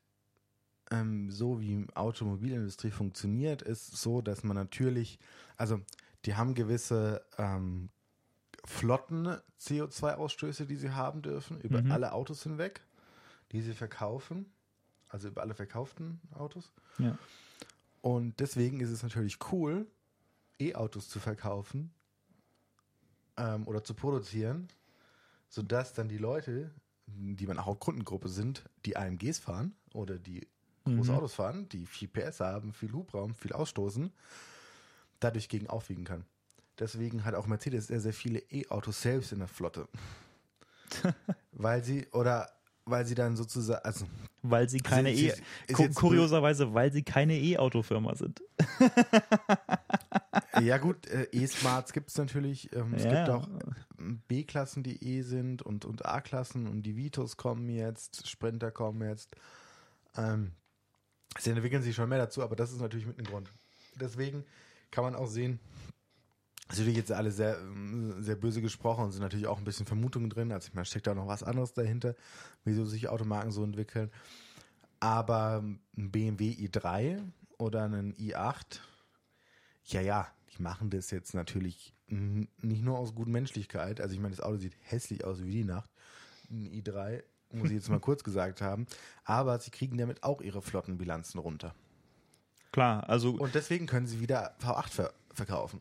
ähm, so wie Automobilindustrie funktioniert, ist so, dass man natürlich, also die haben gewisse ähm, Flotten CO2-Ausstöße, die sie haben dürfen, über Mhm. alle Autos hinweg, die sie verkaufen, also über alle verkauften Autos. Ja. Und deswegen ist es natürlich cool, E-Autos zu verkaufen ähm, oder zu produzieren, sodass dann die Leute, die man auch Kundengruppe sind, die AMGs fahren oder die große Mhm. Autos fahren, die viel PS haben, viel Hubraum, viel ausstoßen, dadurch gegen aufwiegen kann. Deswegen hat auch Mercedes sehr, sehr viele E-Autos selbst in der Flotte. (laughs) weil sie, oder weil sie dann sozusagen, also weil sie keine sie- E Ku- kurioserweise, weil sie keine E-Autofirma sind. (laughs) ja gut, äh, E-Smarts gibt es natürlich. Ähm, es Ja. gibt auch ähm, B-Klassen, die E sind und, und A-Klassen und die Vitos kommen jetzt, Sprinter kommen jetzt. Ähm, sie entwickeln sich schon mehr dazu, aber das ist natürlich mit einem Grund. Deswegen kann man auch sehen, es ist natürlich jetzt alle sehr, ähm, sehr böse gesprochen und sind natürlich auch ein bisschen Vermutungen drin. Also ich meine, steckt da noch was anderes dahinter, wieso sich Automarken so entwickeln. Aber ein BMW i3 oder ein i8, ja, ja, die machen das jetzt natürlich nicht nur aus guter Menschlichkeit. Also ich meine, das Auto sieht hässlich aus wie die Nacht. Ein i3, muss ich jetzt mal kurz gesagt haben. Aber sie kriegen damit auch ihre Flottenbilanzen runter. Klar, also Und deswegen können sie wieder V8 ver verkaufen.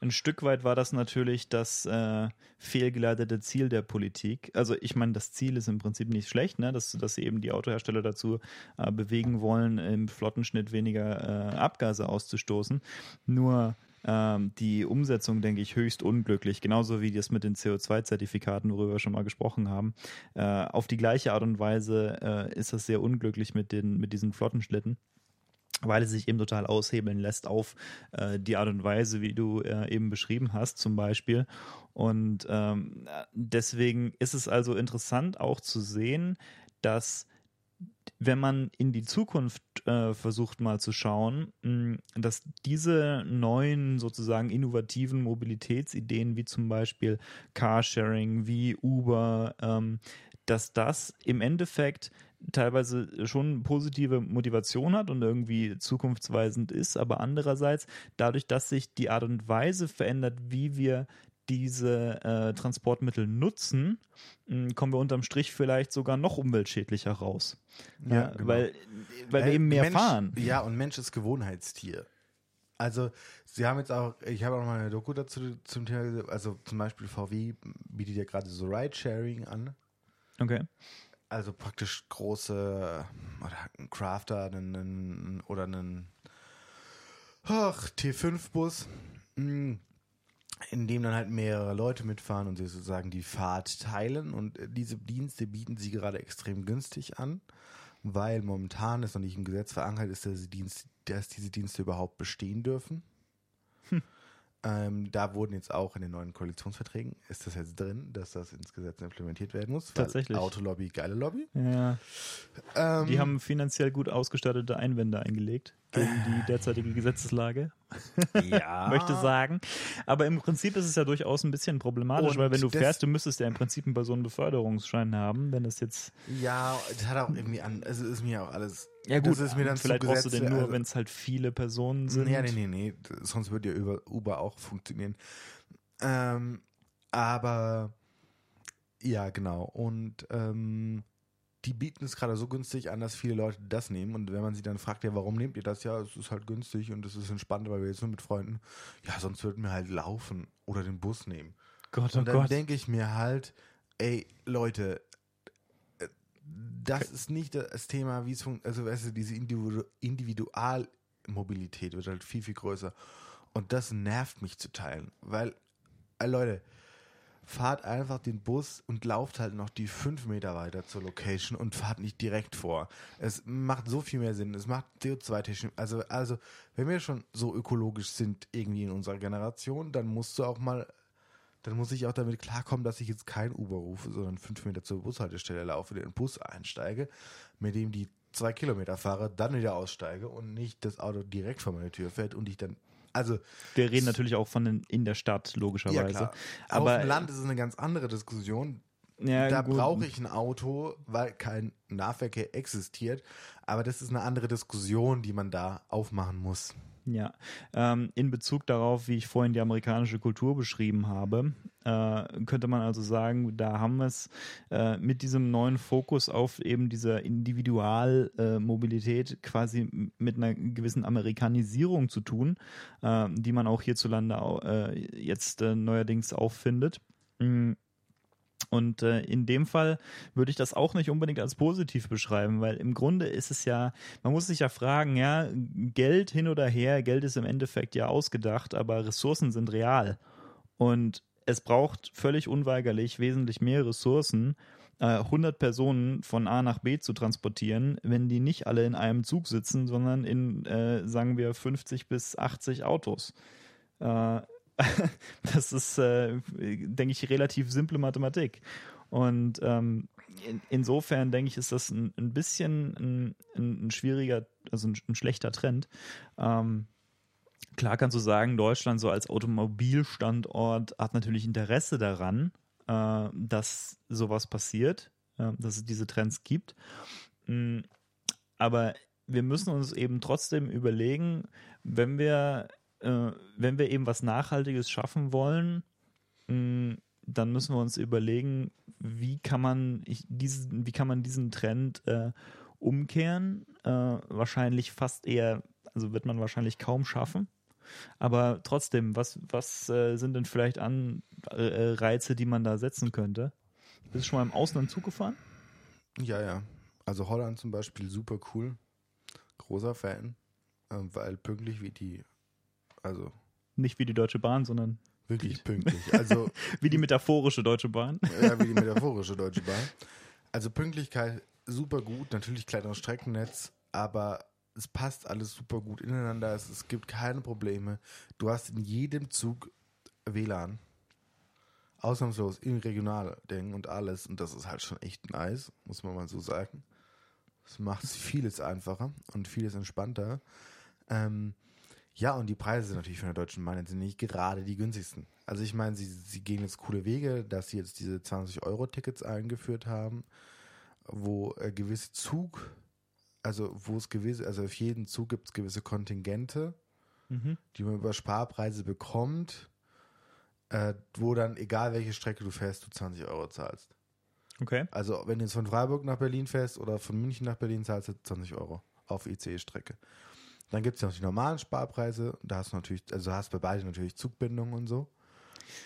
ein Stück weit war das natürlich das äh, fehlgeleitete Ziel der Politik. Also ich meine, das Ziel ist im Prinzip nicht schlecht, ne? dass, dass sie eben die Autohersteller dazu äh, bewegen wollen, im Flottenschnitt weniger äh, Abgase auszustoßen. Nur ähm, die Umsetzung, denke ich, höchst unglücklich. Genauso wie das mit den CO2-Zertifikaten, worüber wir schon mal gesprochen haben. Äh, auf die gleiche Art und Weise äh, ist das sehr unglücklich mit, den, mit diesen Flottenschlitten weil es sich eben total aushebeln lässt auf äh, die Art und Weise, wie du äh, eben beschrieben hast, zum Beispiel. Und ähm, deswegen ist es also interessant auch zu sehen, dass wenn man in die Zukunft äh, versucht mal zu schauen, mh, dass diese neuen sozusagen innovativen Mobilitätsideen wie zum Beispiel Carsharing, wie Uber, ähm, dass das im Endeffekt teilweise schon positive Motivation hat und irgendwie zukunftsweisend ist, aber andererseits dadurch, dass sich die Art und Weise verändert, wie wir diese äh, Transportmittel nutzen, mh, kommen wir unterm Strich vielleicht sogar noch umweltschädlicher raus. Ja, genau. Weil, weil wir Äh, eben mehr Mensch, fahren. Ja, und Mensch ist Gewohnheitstier. Also, sie haben jetzt auch, ich habe auch mal eine Doku dazu zum Thema, gesehen, also zum Beispiel VW bietet ja gerade so Ride-Sharing an. Okay. Also praktisch große oder ein Crafter einen, oder einen ach, T5-Bus, mm, in dem dann halt mehrere Leute mitfahren und sie sozusagen die Fahrt teilen. Und äh, diese Dienste bieten sie gerade extrem günstig an, weil momentan ist noch nicht im Gesetz verankert ist, dass, die Dienst, dass diese Dienste überhaupt bestehen dürfen. Ähm, da wurden jetzt auch in den neuen Koalitionsverträgen, ist das jetzt drin, dass das ins Gesetz implementiert werden muss. Tatsächlich. Autolobby, geile Lobby. Ja. Ähm, Die haben finanziell gut ausgestattete Einwände eingelegt gegen Äh. die derzeitige Gesetzeslage, ja, (laughs) möchte sagen. Aber im Prinzip ist es ja durchaus ein bisschen problematisch, Und weil wenn du fährst, du müsstest ja im Prinzip einen Personenbeförderungsschein haben, wenn das jetzt Ja, das hat auch irgendwie an, also ist mir auch alles. Ja das ist mir dann vielleicht brauchst du den nur, also- wenn es halt viele Personen sind. Nee, nee, nee, nee, sonst würde ja über Uber auch funktionieren. Ähm, aber ja, genau. Und ähm, die bieten es gerade so günstig an, dass viele Leute das nehmen. Und wenn man sie dann fragt, ja, warum nehmt ihr das? Ja, es ist halt günstig und es ist entspannt, weil wir jetzt nur mit Freunden. Ja, sonst würden wir halt laufen oder den Bus nehmen. Gott, oh Und dann denke ich mir halt, ey, Leute, äh, das ist nicht das Thema, wie es funktioniert. Also, weißt du, diese Individu Individualmobilität wird halt viel, viel größer. Und das nervt mich zu teilen, weil, äh, Leute, fahrt einfach den Bus und lauft halt noch die fünf Meter weiter zur Location und fahrt nicht direkt vor. Es macht so viel mehr Sinn. Es macht CO2-technisch. Also, also, wenn wir schon so ökologisch sind irgendwie in unserer Generation, dann musst du auch mal dann muss ich auch damit klarkommen, dass ich jetzt kein Uber rufe, sondern fünf Meter zur Bushaltestelle laufe, den Bus einsteige, mit dem die zwei Kilometer fahre, dann wieder aussteige und nicht das Auto direkt vor meine Tür fährt und ich dann, also Wir reden natürlich auch von den, in der Stadt, ja logischerweise. klar, Aber auf dem Land ist es eine ganz andere Diskussion. ja, da brauche ich ein Auto, weil kein Nahverkehr existiert, aber das ist eine andere Diskussion, die man da aufmachen muss. Ja, ähm, in Bezug darauf, wie ich vorhin die amerikanische Kultur beschrieben habe, äh, könnte man also sagen, da haben wir es äh, mit diesem neuen Fokus auf eben dieser Individualmobilität quasi m- mit einer gewissen Amerikanisierung zu tun, äh, die man auch hierzulande äh, jetzt äh, neuerdings auffindet. Mm. Und äh, in dem Fall würde ich das auch nicht unbedingt als positiv beschreiben, weil im Grunde ist es ja, man muss sich ja fragen, ja, Geld hin oder her, Geld ist im Endeffekt ja ausgedacht, aber Ressourcen sind real. Und es braucht völlig unweigerlich wesentlich mehr Ressourcen, äh, 100 Personen von A nach B zu transportieren, wenn die nicht alle in einem Zug sitzen, sondern in, äh, sagen wir, 50 bis 80 Autos. Äh, (laughs) das ist, äh, denke ich, relativ simple Mathematik. Und ähm, in, insofern denke ich, ist das ein, ein bisschen ein, ein, schwieriger, also ein, ein schlechter Trend. Ähm, klar kannst du sagen, Deutschland so als Automobilstandort hat natürlich Interesse daran, äh, dass sowas passiert, äh, dass es diese Trends gibt. Mm, aber wir müssen uns eben trotzdem überlegen, wenn wir, äh, wenn wir eben was Nachhaltiges schaffen wollen, mh, dann müssen wir uns überlegen, wie kann man ich, diesen, wie kann man diesen Trend äh, umkehren? Äh, wahrscheinlich fast eher, also wird man wahrscheinlich kaum schaffen. Aber trotzdem, was, was äh, sind denn vielleicht Anreize, die man da setzen könnte? Bist du schon mal im Ausland Zug gefahren? Ja, ja. Also Holland zum Beispiel super cool. Großer Fan. Ähm, weil pünktlich wie die, also. Nicht wie die Deutsche Bahn, sondern. Wirklich pünktlich. Also. (laughs) wie die metaphorische Deutsche Bahn. ja, wie die metaphorische Deutsche Bahn. Also Pünktlichkeit super gut, natürlich kleineres Streckennetz, aber es passt alles super gut ineinander, es, es gibt keine Probleme. Du hast in jedem Zug WLAN. Ausnahmslos im Regionalding und alles. Und das ist halt schon echt nice, muss man mal so sagen. Das macht vieles einfacher und vieles entspannter. Ähm, ja, und die Preise sind natürlich von der Deutschen Bahn jetzt nicht gerade die günstigsten. Also ich meine, sie, sie gehen jetzt coole Wege, dass sie jetzt diese 20-Euro-Tickets eingeführt haben, wo äh, gewisse Zug- also wo es gewisse, also auf jeden Zug gibt es gewisse Kontingente, mhm. die man über Sparpreise bekommt, äh, wo dann, egal welche Strecke du fährst, du 20 Euro zahlst. Okay. Also wenn du jetzt von Freiburg nach Berlin fährst oder von München nach Berlin, zahlst du 20 Euro auf ICE-Strecke. Dann gibt es ja noch die normalen Sparpreise, da hast du natürlich, also hast bei beiden natürlich Zugbindung und so.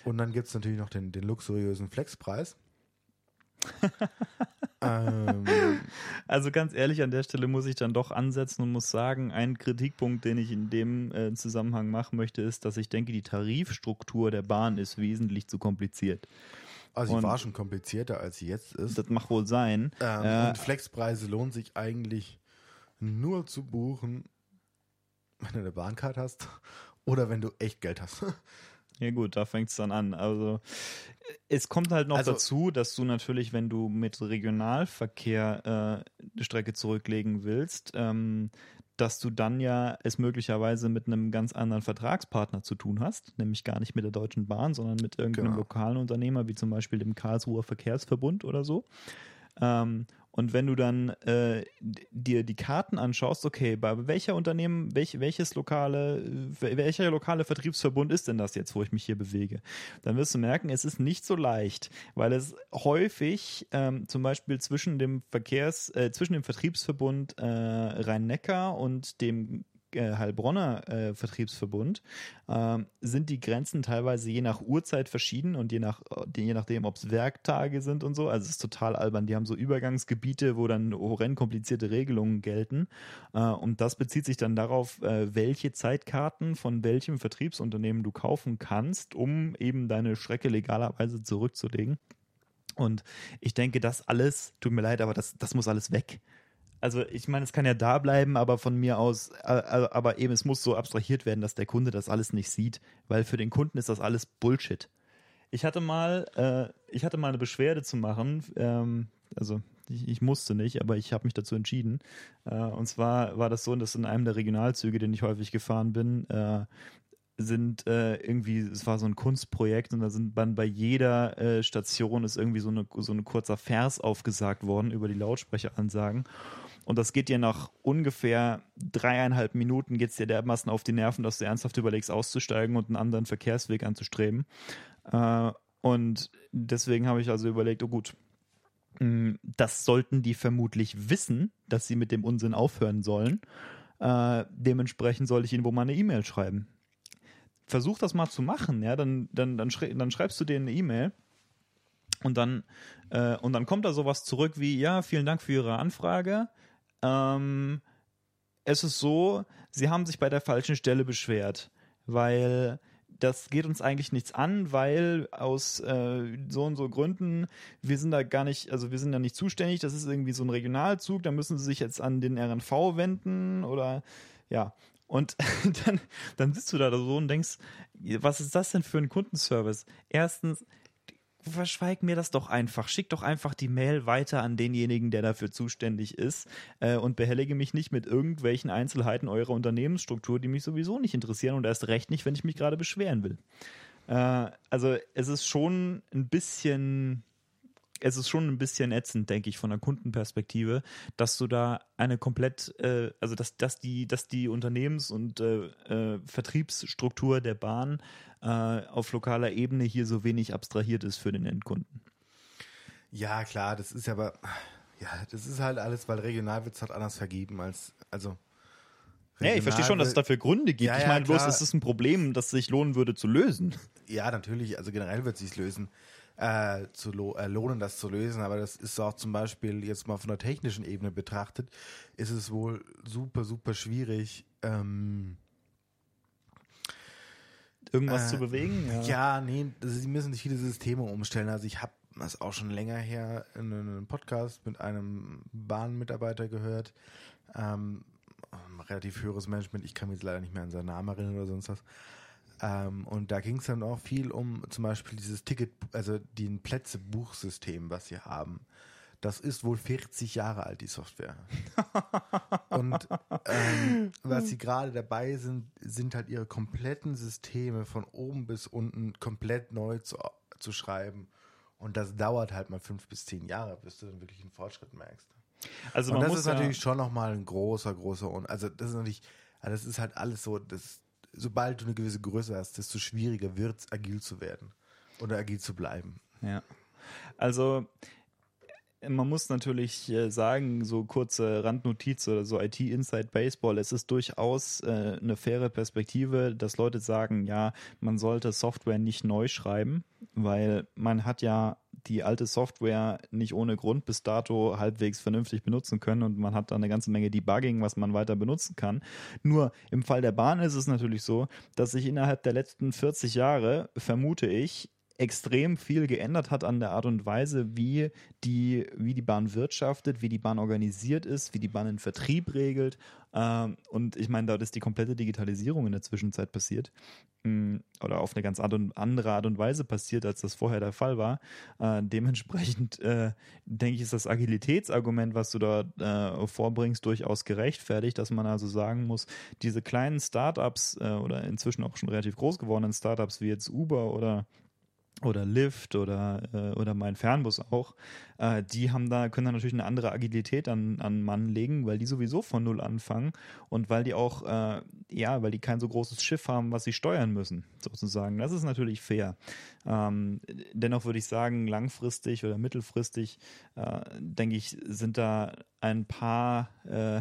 Und dann gibt es natürlich noch den, den luxuriösen Flexpreis. (laughs) ähm. Also ganz ehrlich, an der Stelle muss ich dann doch ansetzen und muss sagen, ein Kritikpunkt, den ich in dem äh, Zusammenhang machen möchte, ist, dass ich denke, die Tarifstruktur der Bahn ist wesentlich zu kompliziert. Also sie war schon komplizierter, als sie jetzt ist. Das mag wohl sein. Ähm, äh, und Flexpreise lohnt sich eigentlich nur zu buchen, wenn du eine Bahncard hast oder wenn du echt Geld hast. (laughs) Ja gut, da fängt es dann an. Also es kommt halt noch also, dazu, dass du natürlich, wenn du mit Regionalverkehr äh, die Strecke zurücklegen willst, ähm, dass du dann ja es möglicherweise mit einem ganz anderen Vertragspartner zu tun hast, nämlich gar nicht mit der Deutschen Bahn, sondern mit irgendeinem genau. lokalen Unternehmer, wie zum Beispiel dem Karlsruher Verkehrsverbund oder so. Ähm, und wenn du dann äh, dir die Karten anschaust, okay, bei welcher Unternehmen, welch, welches lokale, welcher lokale Vertriebsverbund ist denn das jetzt, wo ich mich hier bewege? Dann wirst du merken, es ist nicht so leicht, weil es häufig ähm, zum Beispiel zwischen dem Verkehrs, äh, zwischen dem Vertriebsverbund äh, Rhein-Neckar und dem äh, Heilbronner äh, Vertriebsverbund äh, sind die Grenzen teilweise je nach Uhrzeit verschieden und je, nach, je nachdem, ob es Werktage sind und so. Also es ist total albern. Die haben so Übergangsgebiete, wo dann horrend komplizierte Regelungen gelten. Äh, und das bezieht sich dann darauf, äh, welche Zeitkarten von welchem Vertriebsunternehmen du kaufen kannst, um eben deine Strecke legalerweise zurückzulegen. Und ich denke, das alles, tut mir leid, aber das, das muss alles weg also ich meine, es kann ja da bleiben, aber von mir aus, äh, äh, aber eben es muss so abstrahiert werden, dass der Kunde das alles nicht sieht, weil für den Kunden ist das alles Bullshit. Ich hatte mal, äh, ich hatte mal eine Beschwerde zu machen, ähm, also ich, ich, musste nicht, aber ich habe mich dazu entschieden. Äh, und zwar war das so, dass in einem der Regionalzüge, den ich häufig gefahren bin, äh, sind äh, irgendwie, es war so ein Kunstprojekt und da sind dann bei jeder äh, Station ist irgendwie so eine so ein kurzer Vers aufgesagt worden über die Lautsprecheransagen. Und das geht dir nach ungefähr dreieinhalb Minuten geht es dir dermaßen auf die Nerven, dass du ernsthaft überlegst, auszusteigen und einen anderen Verkehrsweg anzustreben. Äh, und deswegen habe ich also überlegt, oh gut, hm, das sollten die vermutlich wissen, dass sie mit dem Unsinn aufhören sollen. Äh, dementsprechend soll ich ihnen wohl mal eine E-Mail schreiben. Versuch das mal zu machen, ja, dann, dann, dann, schrei dann schreibst du denen eine E-Mail und dann, äh, und dann kommt da sowas zurück wie, ja, vielen Dank für Ihre Anfrage. Ähm, es ist so, sie haben sich bei der falschen Stelle beschwert, weil das geht uns eigentlich nichts an, weil aus äh, so und so Gründen, wir sind da gar nicht, also wir sind da nicht zuständig, das ist irgendwie so ein Regionalzug, da müssen sie sich jetzt an den RNV wenden oder ja. Und (laughs) dann, dann sitzt du da so und denkst, was ist das denn für ein Kundenservice? Erstens, verschweig mir das doch einfach. Schick doch einfach die Mail weiter an denjenigen, der dafür zuständig ist äh, und behellige mich nicht mit irgendwelchen Einzelheiten eurer Unternehmensstruktur, die mich sowieso nicht interessieren und erst recht nicht, wenn ich mich gerade beschweren will. Äh, also es ist schon ein bisschen es ist schon ein bisschen ätzend, denke ich, von der Kundenperspektive, dass du da eine komplett, äh, also dass, dass die, dass die Unternehmens- und äh, äh, Vertriebsstruktur der Bahn äh, auf lokaler Ebene hier so wenig abstrahiert ist für den Endkunden. Ja, klar, das ist aber, ja, das ist halt alles, weil regional wird es halt anders vergeben als, also. Ja, ich verstehe schon, dass es dafür Gründe gibt. Ja, ich ja, meine bloß, klar. es ist ein Problem, das sich lohnen würde zu lösen. Ja, natürlich, also generell wird es sich lösen, äh, zu lo äh, lohnen, das zu lösen, aber das ist auch zum Beispiel jetzt mal von der technischen Ebene betrachtet, ist es wohl super, super schwierig, ähm, Irgendwas Äh, zu bewegen? Ja, nee, das, sie müssen sich viele Systeme umstellen. Also ich habe das auch schon länger her in einem Podcast mit einem Bahnmitarbeiter gehört. Ähm, relativ höheres Management. Ich kann mich jetzt leider nicht mehr an seinen Namen erinnern oder sonst was. Ähm, und da ging es dann auch viel um zum Beispiel dieses Ticket, also den Plätze-Buchsystem, was sie haben. Das ist wohl 40 Jahre alt, die Software. (laughs) Und ähm, was sie gerade dabei sind, sind halt ihre kompletten Systeme von oben bis unten komplett neu zu, zu schreiben. Und das dauert halt mal fünf bis zehn Jahre, bis du dann wirklich einen Fortschritt merkst. Also Und das muss ist ja, natürlich schon nochmal ein großer, großer Un Also das ist natürlich, also das ist halt alles so, das, sobald du eine gewisse Größe hast, desto schwieriger wird es, agil zu werden. Oder agil zu bleiben. Ja. Also man muss natürlich äh, sagen, so kurze Randnotiz oder so IT Inside Baseball, es ist durchaus äh, eine faire Perspektive, dass Leute sagen, ja, man sollte Software nicht neu schreiben, weil man hat ja die alte Software nicht ohne Grund bis dato halbwegs vernünftig benutzen können und man hat da eine ganze Menge Debugging, was man weiter benutzen kann. Nur im Fall der Bahn ist es natürlich so, dass sich innerhalb der letzten 40 Jahre, vermute ich, extrem viel geändert hat an der Art und Weise, wie die, wie die Bahn wirtschaftet, wie die Bahn organisiert ist, wie die Bahn den Vertrieb regelt. Ähm, und ich meine, dort ist die komplette Digitalisierung in der Zwischenzeit passiert. Mm, Oder auf eine ganz andere Art und Weise passiert, als das vorher der Fall war. Äh, dementsprechend äh, denke ich, ist das Agilitätsargument, was du da äh, vorbringst, durchaus gerechtfertigt, dass man also sagen muss, diese kleinen Startups oder inzwischen auch schon relativ groß gewordenen Startups wie jetzt Uber oder oder Lyft oder, äh, oder mein Fernbus auch, äh, die haben da, können da natürlich eine andere Agilität an, an Mann legen, weil die sowieso von null anfangen und weil die auch, äh, ja, weil die kein so großes Schiff haben, was sie steuern müssen, sozusagen. Das ist natürlich fair. Ähm, dennoch würde ich sagen, langfristig oder mittelfristig, äh, denke ich, sind da ein paar äh,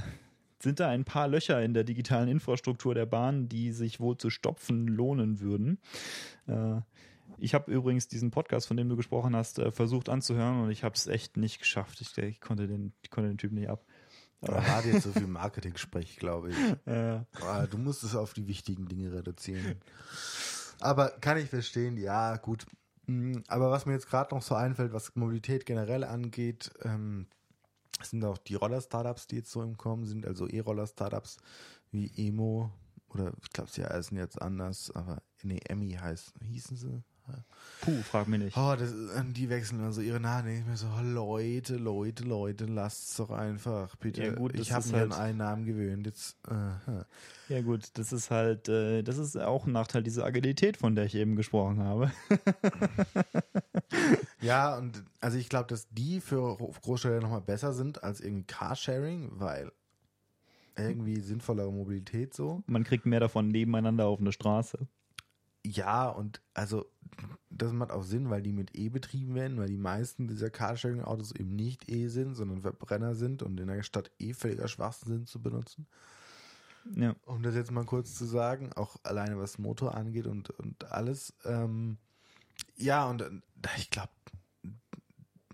sind da ein paar Löcher in der digitalen Infrastruktur der Bahn, die sich wohl zu stopfen lohnen würden. Ich habe übrigens diesen Podcast, von dem du gesprochen hast, äh, versucht anzuhören und ich habe es echt nicht geschafft. Ich, ich, konnte den, ich konnte den Typ nicht ab. Da war jetzt so viel Marketing-Sprech, glaube ich. (laughs) Äh, Ah, Du musst es auf die wichtigen Dinge reduzieren. Aber kann ich verstehen, ja, gut. Mm, Aber was mir jetzt gerade noch so einfällt, was Mobilität generell angeht, ähm, sind auch die Roller-Startups, die jetzt so im Kommen sind, also E-Roller-Startups wie Emo oder ich glaube, sie heißen jetzt anders, aber nee, Emmy heißt, hießen sie? Puh, frag mich nicht. Oh, das, ist- die wechseln also ihre Namen. Ich mir so, oh, Leute, Leute, Leute, lasst's doch einfach, bitte. Ja, gut, ich habe mir halt- an einen Namen gewöhnt. Jetzt, Ja gut, das ist halt, äh, das ist auch ein Nachteil dieser Agilität, von der ich eben gesprochen habe. (laughs) Ja, und also ich glaube, dass die für Großstädte nochmal besser sind als irgendwie Carsharing, weil irgendwie sinnvollere Mobilität so. Man kriegt mehr davon nebeneinander auf eine Straße. Ja, und also das macht auch Sinn, weil die mit E betrieben werden, weil die meisten dieser Carsharing-Autos eben nicht E sind, sondern Verbrenner sind und in der Stadt eh völliger Schwachsinn sind zu benutzen. Ja. Um das jetzt mal kurz zu sagen, auch alleine was Motor angeht und, und alles. Ähm, ja, und ich glaube,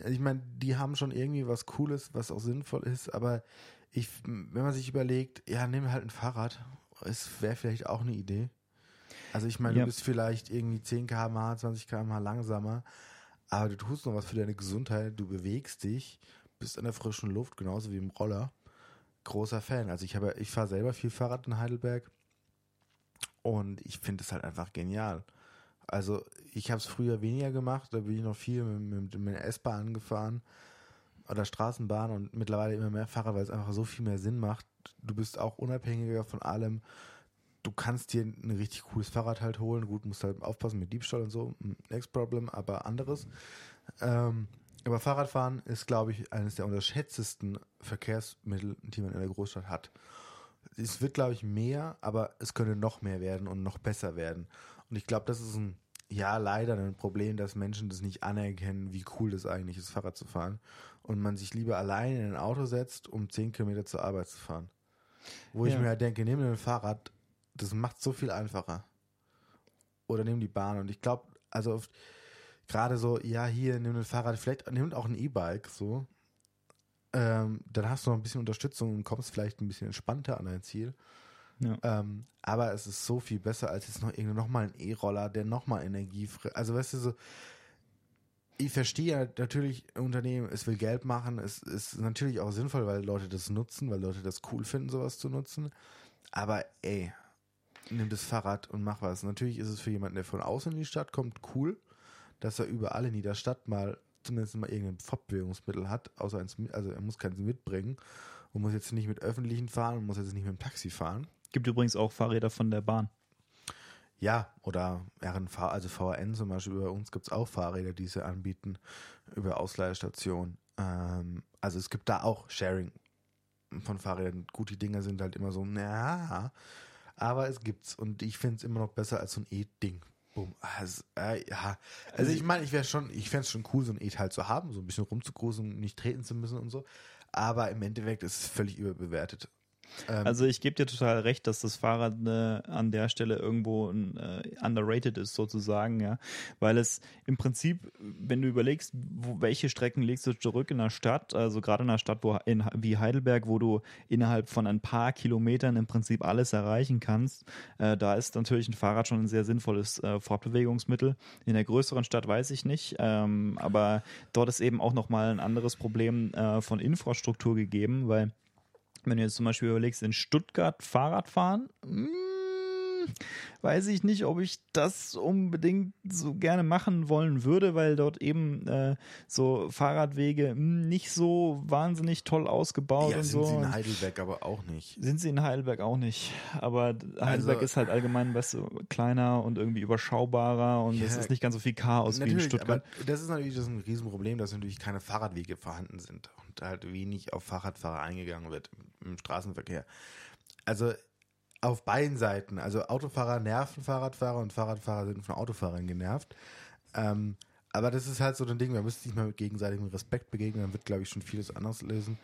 ich meine, die haben schon irgendwie was Cooles, was auch sinnvoll ist, aber ich, wenn man sich überlegt, ja, nimm halt ein Fahrrad, es wäre vielleicht auch eine Idee. Also ich meine, Ja. du bist vielleicht irgendwie 10 km/h, 20 km/h langsamer, aber du tust noch was für deine Gesundheit, du bewegst dich, bist in der frischen Luft, genauso wie im Roller. Großer Fan. Also ich habe, ich fahre selber viel Fahrrad in Heidelberg und ich finde es halt einfach genial. Also ich habe es früher weniger gemacht, da bin ich noch viel mit, mit, mit der S-Bahn gefahren oder Straßenbahn und mittlerweile immer mehr Fahrrad, weil es einfach so viel mehr Sinn macht. Du bist auch unabhängiger von allem. Du kannst dir ein richtig cooles Fahrrad halt holen. Gut, musst halt aufpassen mit Diebstahl und so. Next problem, aber anderes. Ähm, aber Fahrradfahren ist, glaube ich, eines der unterschätztesten Verkehrsmittel, die man in der Großstadt hat. Es wird, glaube ich, mehr, aber es könnte noch mehr werden und noch besser werden. Und ich glaube, das ist ein, ja, leider ein Problem, dass Menschen das nicht anerkennen, wie cool das eigentlich ist, Fahrrad zu fahren. Und man sich lieber allein in ein Auto setzt, um 10 Kilometer zur Arbeit zu fahren. Wo ich Ja. mir halt denke, nimm ein Fahrrad, das macht so viel einfacher. Oder nimm die Bahn. Und ich glaube, also oft- gerade so, ja, hier, nimm ein Fahrrad, vielleicht nimm auch ein E-Bike, so. Ähm, dann hast du noch ein bisschen Unterstützung und kommst vielleicht ein bisschen entspannter an dein Ziel. Ja. Ähm, aber es ist so viel besser als jetzt noch irgendwie nochmal ein E-Roller, der nochmal Energie frisst. Also weißt du so, ich verstehe ja natürlich Unternehmen, es will Geld machen, es ist natürlich auch sinnvoll, weil Leute das nutzen, weil Leute das cool finden, sowas zu nutzen. Aber ey, nimm das Fahrrad und mach was. Natürlich ist es für jemanden, der von außen in die Stadt kommt, cool, dass er überall in jeder Stadt mal zumindest mal irgendein Fortbewegungsmittel hat, außer eins, also er muss keins mitbringen und muss jetzt nicht mit öffentlichen fahren und muss jetzt nicht mit dem Taxi fahren. Gibt übrigens auch Fahrräder von der Bahn. Ja, oder RNV, also VRN zum Beispiel, bei uns gibt es auch Fahrräder, die sie anbieten über Ausleihstationen. Ähm, also es gibt da auch Sharing von Fahrrädern. Gut, die Dinger sind halt immer so, na, aber es gibt's und ich finde es immer noch besser als so ein E-Ding. Also, äh, ja. also ich meine, ich wäre schon, ich fände es schon cool, so ein E-Teil zu haben, so ein bisschen rumzugrusen und nicht treten zu müssen und so. Aber im Endeffekt ist es völlig überbewertet. Ähm, Also ich gebe dir total recht, dass das Fahrrad äh, an der Stelle irgendwo äh, underrated ist sozusagen, ja, weil es im Prinzip, wenn du überlegst, wo, welche Strecken legst du zurück in der Stadt, also gerade in einer Stadt wo, in, wie Heidelberg, wo du innerhalb von ein paar Kilometern im Prinzip alles erreichen kannst, äh, da ist natürlich ein Fahrrad schon ein sehr sinnvolles äh, Fortbewegungsmittel. In der größeren Stadt weiß ich nicht, ähm, aber dort ist eben auch nochmal ein anderes Problem äh, von Infrastruktur gegeben, weil wenn du jetzt zum Beispiel überlegst, in Stuttgart Fahrrad fahren, mm, weiß ich nicht, ob ich das unbedingt so gerne machen wollen würde, weil dort eben äh, so Fahrradwege mm, nicht so wahnsinnig toll ausgebaut ja, und sind so. sie in Heidelberg aber auch nicht. Sind sie in Heidelberg auch nicht. Aber Heidelberg Also- ist halt allgemein weißt du, kleiner und irgendwie überschaubarer und es Ja, ist nicht ganz so viel Chaos wie in Stuttgart. aber das ist natürlich das ein Riesenproblem, dass natürlich keine Fahrradwege vorhanden sind und halt wenig auf Fahrradfahrer eingegangen wird im Straßenverkehr. Also auf beiden Seiten, also Autofahrer nerven Fahrradfahrer und Fahrradfahrer sind von Autofahrern genervt. Ähm, aber das ist halt so ein Ding, man müsste sich mal mit gegenseitigem Respekt begegnen, dann wird, glaube ich, schon vieles anders lösen.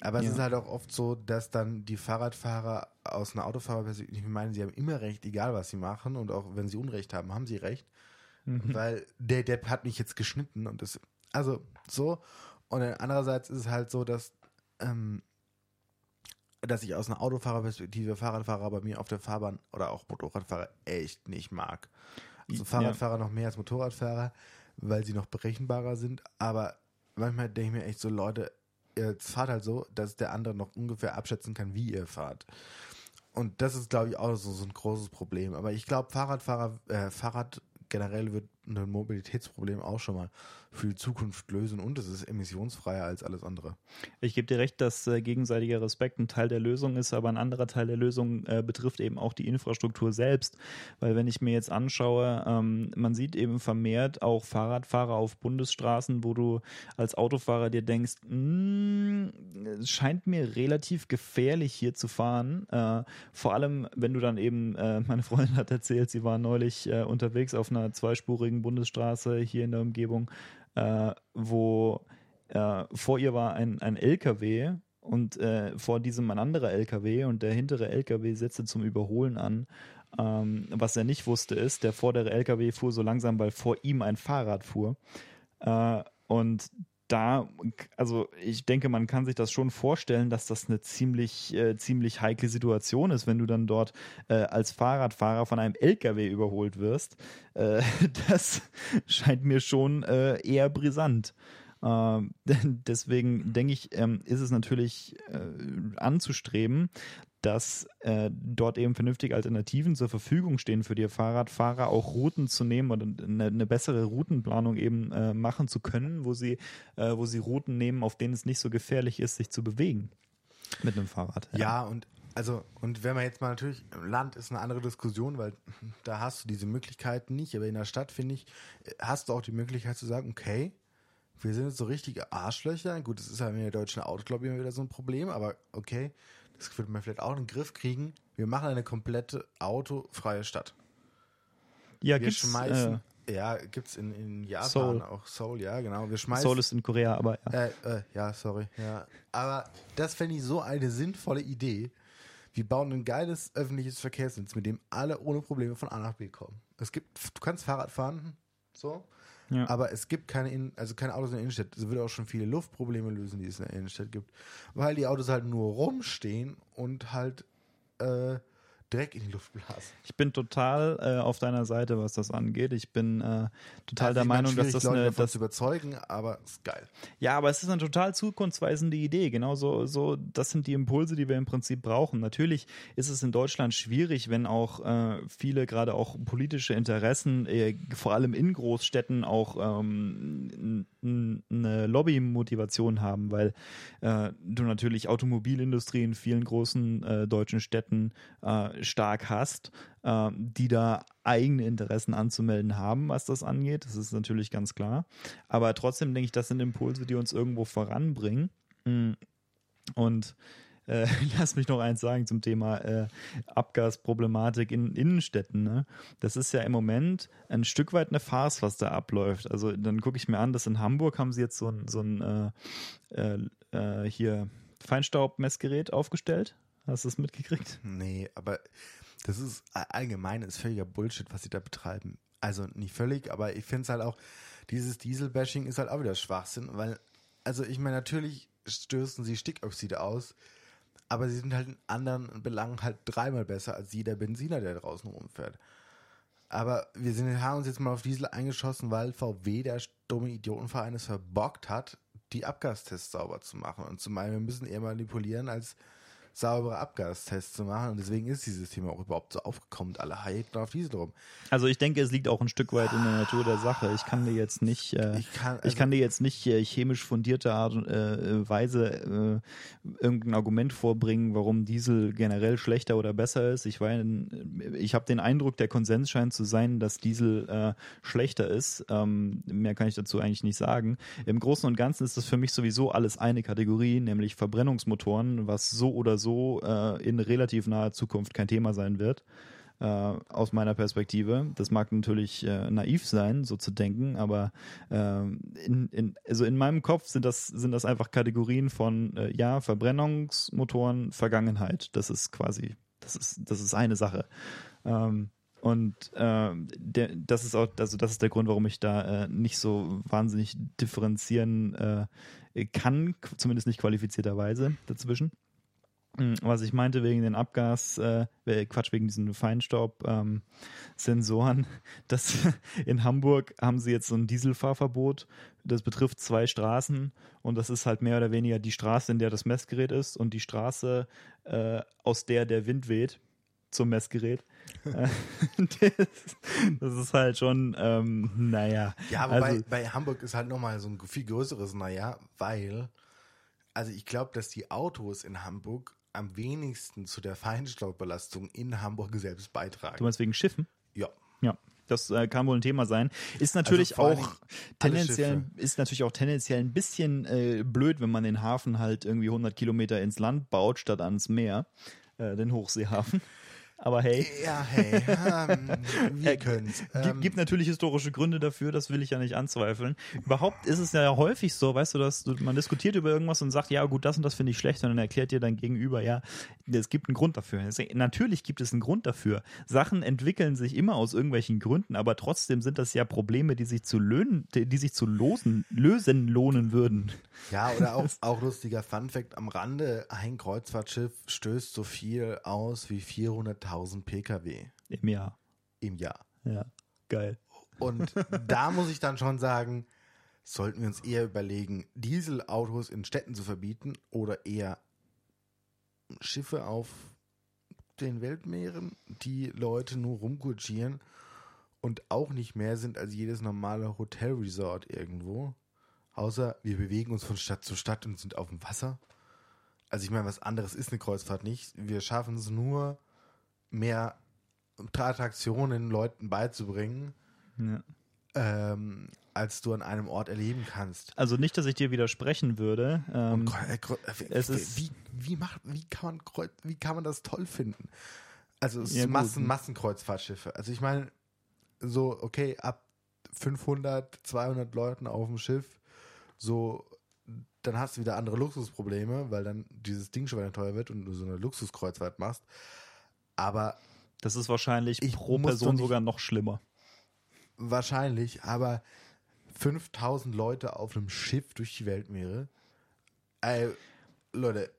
Aber es Ja. ist halt auch oft so, dass dann die Fahrradfahrer aus einer Autofahrerperspektive meinen, sie haben immer recht, egal was sie machen und auch wenn sie Unrecht haben, haben sie recht. Weil der Depp hat mich jetzt geschnitten und das, also so. Und dann andererseits ist es halt so, dass, ähm, dass ich aus einer Autofahrerperspektive Fahrradfahrer bei mir auf der Fahrbahn oder auch Motorradfahrer echt nicht mag. Also Ja. Fahrradfahrer noch mehr als Motorradfahrer, weil sie noch berechenbarer sind. Aber manchmal denke ich mir echt so, Leute, ihr fahrt halt so, dass der andere noch ungefähr abschätzen kann, wie ihr fahrt. Und das ist, glaube ich, auch so, so ein großes Problem. Aber ich glaube, Fahrradfahrer, äh, Fahrrad generell wird ein Mobilitätsproblem auch schon mal für die Zukunft lösen und es ist emissionsfreier als alles andere. Ich gebe dir recht, dass äh, gegenseitiger Respekt ein Teil der Lösung ist, aber ein anderer Teil der Lösung äh, betrifft eben auch die Infrastruktur selbst. Weil wenn ich mir jetzt anschaue, ähm, man sieht eben vermehrt auch Fahrradfahrer auf Bundesstraßen, wo du als Autofahrer dir denkst, "Mm, es scheint mir relativ gefährlich hier zu fahren. Äh, vor allem, wenn du dann eben, äh, meine Freundin hat erzählt, sie war neulich äh, unterwegs auf einer zweispurigen Bundesstraße hier in der Umgebung, äh, wo äh, vor ihr war ein, ein LKW und äh, vor diesem ein anderer LKW und der hintere LKW setzte zum Überholen an. Ähm, was er nicht wusste ist, der vordere LKW fuhr so langsam, weil vor ihm ein Fahrrad fuhr. Äh, und da, also ich denke, man kann sich das schon vorstellen, dass das eine ziemlich, äh, ziemlich heikle Situation ist, wenn du dann dort äh, als Fahrradfahrer von einem LKW überholt wirst. Äh, (laughs) das scheint mir schon äh, eher brisant. Äh, (laughs) deswegen denke ich, ähm, ist es natürlich äh, anzustreben, dass äh, dort eben vernünftige Alternativen zur Verfügung stehen für die Fahrradfahrer, auch Routen zu nehmen oder eine, eine bessere Routenplanung eben äh, machen zu können, wo sie, äh, wo sie Routen nehmen, auf denen es nicht so gefährlich ist, sich zu bewegen mit einem Fahrrad. Ja, ja und also, und wenn man jetzt mal natürlich, Land ist eine andere Diskussion, weil (laughs) da hast du diese Möglichkeiten nicht, aber in der Stadt, finde ich, hast du auch die Möglichkeit zu sagen, okay, wir sind jetzt so richtige Arschlöcher. Gut, das ist ja in der deutschen Autoclub immer wieder so ein Problem, aber okay, das würde man vielleicht auch in den Griff kriegen. Wir machen eine komplette autofreie Stadt. Ja, wir gibt's, schmeißen. Äh, ja, gibt's in, in Japan Seoul. auch Seoul, ja, genau. Wir schmeißen. Seoul ist in Korea, aber ja. Äh, äh, ja, sorry. Ja. Aber das fände ich so eine sinnvolle Idee. Wir bauen ein geiles öffentliches Verkehrsnetz, mit dem alle ohne Probleme von A nach B kommen. Es gibt, du kannst Fahrrad fahren, so, Ja. aber es gibt keine, in, also keine Autos in der Innenstadt. Das würde auch schon viele Luftprobleme lösen, die es in der Innenstadt gibt. Weil die Autos halt nur rumstehen und halt äh, Dreck in die Luft blasen. Ich bin total äh, auf deiner Seite, was das angeht. Ich bin äh, total Also der Meinung, dass das Leute eine, dass, zu überzeugen, aber ist geil. Ja, aber es ist eine total zukunftsweisende Idee. Genau so, so, das sind die Impulse, die wir im Prinzip brauchen. Natürlich ist es in Deutschland schwierig, wenn auch äh, viele, gerade auch politische Interessen, äh, vor allem in Großstädten, auch ähm, eine Lobbymotivation haben, weil äh, du natürlich Automobilindustrie in vielen großen äh, deutschen Städten äh, stark hast, äh, die da eigene Interessen anzumelden haben, was das angeht. Das ist natürlich ganz klar. Aber trotzdem denke ich, das sind Impulse, die uns irgendwo voranbringen. Mm. Und äh, (laughs) lass mich noch eins sagen zum Thema äh, Abgasproblematik in Innenstädten. Ne? Das ist ja im Moment ein Stück weit eine Farce, was da abläuft. Also dann gucke ich mir an, dass in Hamburg haben sie jetzt so ein, so ein äh, äh, äh, hier Feinstaubmessgerät aufgestellt. Hast du es mitgekriegt? Nee, aber das ist allgemein ist völliger Bullshit, was sie da betreiben. Also nicht völlig, aber ich finde es halt auch, dieses Dieselbashing ist halt auch wieder Schwachsinn, weil, also ich meine, natürlich stößen sie Stickoxide aus, aber sie sind halt in anderen Belangen halt dreimal besser als jeder Benziner, der draußen rumfährt. Aber wir sind, haben uns jetzt mal auf Diesel eingeschossen, weil VW, der dumme Idiotenverein, es verbockt hat, die Abgastests sauber zu machen. Und zum einen, wir müssen eher manipulieren, als saubere Abgastests zu machen. Und deswegen ist dieses Thema auch überhaupt so aufgekommen. Alle haten auf Diesel rum. Also ich denke, es liegt auch ein Stück weit in der Natur der Sache. Ich kann dir jetzt nicht, äh, Ich kann- ich kann dir jetzt nicht äh, chemisch fundierte Art und äh, Weise äh, irgendein Argument vorbringen, warum Diesel generell schlechter oder besser ist. Ich meine, ich habe den Eindruck, der Konsens scheint zu sein, dass Diesel äh, schlechter ist. Ähm, mehr kann ich dazu eigentlich nicht sagen. Im Großen und Ganzen ist das für mich sowieso alles eine Kategorie, nämlich Verbrennungsmotoren, was so oder so äh, in relativ naher Zukunft kein Thema sein wird äh, aus meiner Perspektive. Das mag natürlich äh, naiv sein, so zu denken, aber äh, in, in, also in meinem Kopf sind das, sind das einfach Kategorien von äh, ja, Verbrennungsmotoren, Vergangenheit. Das ist quasi, das ist, das ist eine Sache. Ähm, und äh, der, das ist auch, also das ist der Grund, warum ich da äh, nicht so wahnsinnig differenzieren kann, zumindest nicht qualifizierterweise dazwischen. Mm, Was ich meinte wegen den Abgas, äh, Quatsch, wegen diesen Feinstaub-Sensoren, (laughs) dass in Hamburg haben sie jetzt so ein Dieselfahrverbot. Das betrifft zwei Straßen und das ist halt mehr oder weniger die Straße, in der das Messgerät ist und die Straße, äh, aus der der Wind weht zum Messgerät. (laughs) Äh, (laughs) das, das ist halt schon, ähm, naja. Ja, aber also, bei, bei Hamburg ist halt nochmal so ein viel größeres Naja, weil, also ich glaube, dass die Autos in Hamburg am wenigsten zu der Feinstaubbelastung in Hamburg selbst du beitragen. meinst wegen Schiffen? Ja. Ja, das äh, kann wohl ein Thema sein. Ist natürlich vor allen auch tendenziell ist natürlich auch tendenziell ein bisschen äh, blöd, wenn man den Hafen halt irgendwie 100 Kilometer ins Land baut statt ans Meer, äh, den Hochseehafen. Aber hey, Ja, hey, ähm, (laughs) wir Äh, können's. gibt, Ähm, gibt natürlich historische Gründe dafür, das will ich ja nicht anzweifeln. Überhaupt ist es ja häufig so, weißt du, dass du, man diskutiert über irgendwas und sagt, ja gut, das und das finde ich schlecht und dann erklärt dir dein Gegenüber, ja, Es gibt einen Grund dafür. Natürlich gibt es einen Grund dafür. Sachen entwickeln sich immer aus irgendwelchen Gründen, aber trotzdem sind das ja Probleme, die sich zu lösen, die sich zu losen, lösen lohnen würden. Ja, oder auch, auch lustiger Funfact am Rande: Ein Kreuzfahrtschiff stößt so viel aus wie 400.000 Pkw Im Jahr. im Jahr. Ja, geil. Und da muss ich dann schon sagen, sollten wir uns eher überlegen, Dieselautos in Städten zu verbieten oder eher Schiffe auf den Weltmeeren, die Leute nur rumkutschieren und auch nicht mehr sind als jedes normale Hotelresort irgendwo. Außer wir bewegen uns von Stadt zu Stadt und sind auf dem Wasser. Also ich meine, was anderes ist eine Kreuzfahrt nicht. Wir schaffen es nur, mehr Attraktionen Leuten beizubringen, Ja. ähm, als du an einem Ort erleben kannst. Also nicht, dass ich dir widersprechen würde. Ähm, es wie, ist- wie, wie, macht, wie, kann man wie kann man das toll finden? Also es Ja. Massen, Massenkreuzfahrtschiffe. Also ich meine, so, okay, ab 500, 200 Leuten auf dem Schiff, so, dann hast du wieder andere Luxusprobleme, weil dann dieses Ding schon wieder teuer wird und du so eine Luxuskreuzfahrt machst. Aber das ist wahrscheinlich Ich pro Person sogar noch schlimmer. wahrscheinlich, aber 5000 Leute auf einem Schiff durch die Weltmeere. Ey, Leute,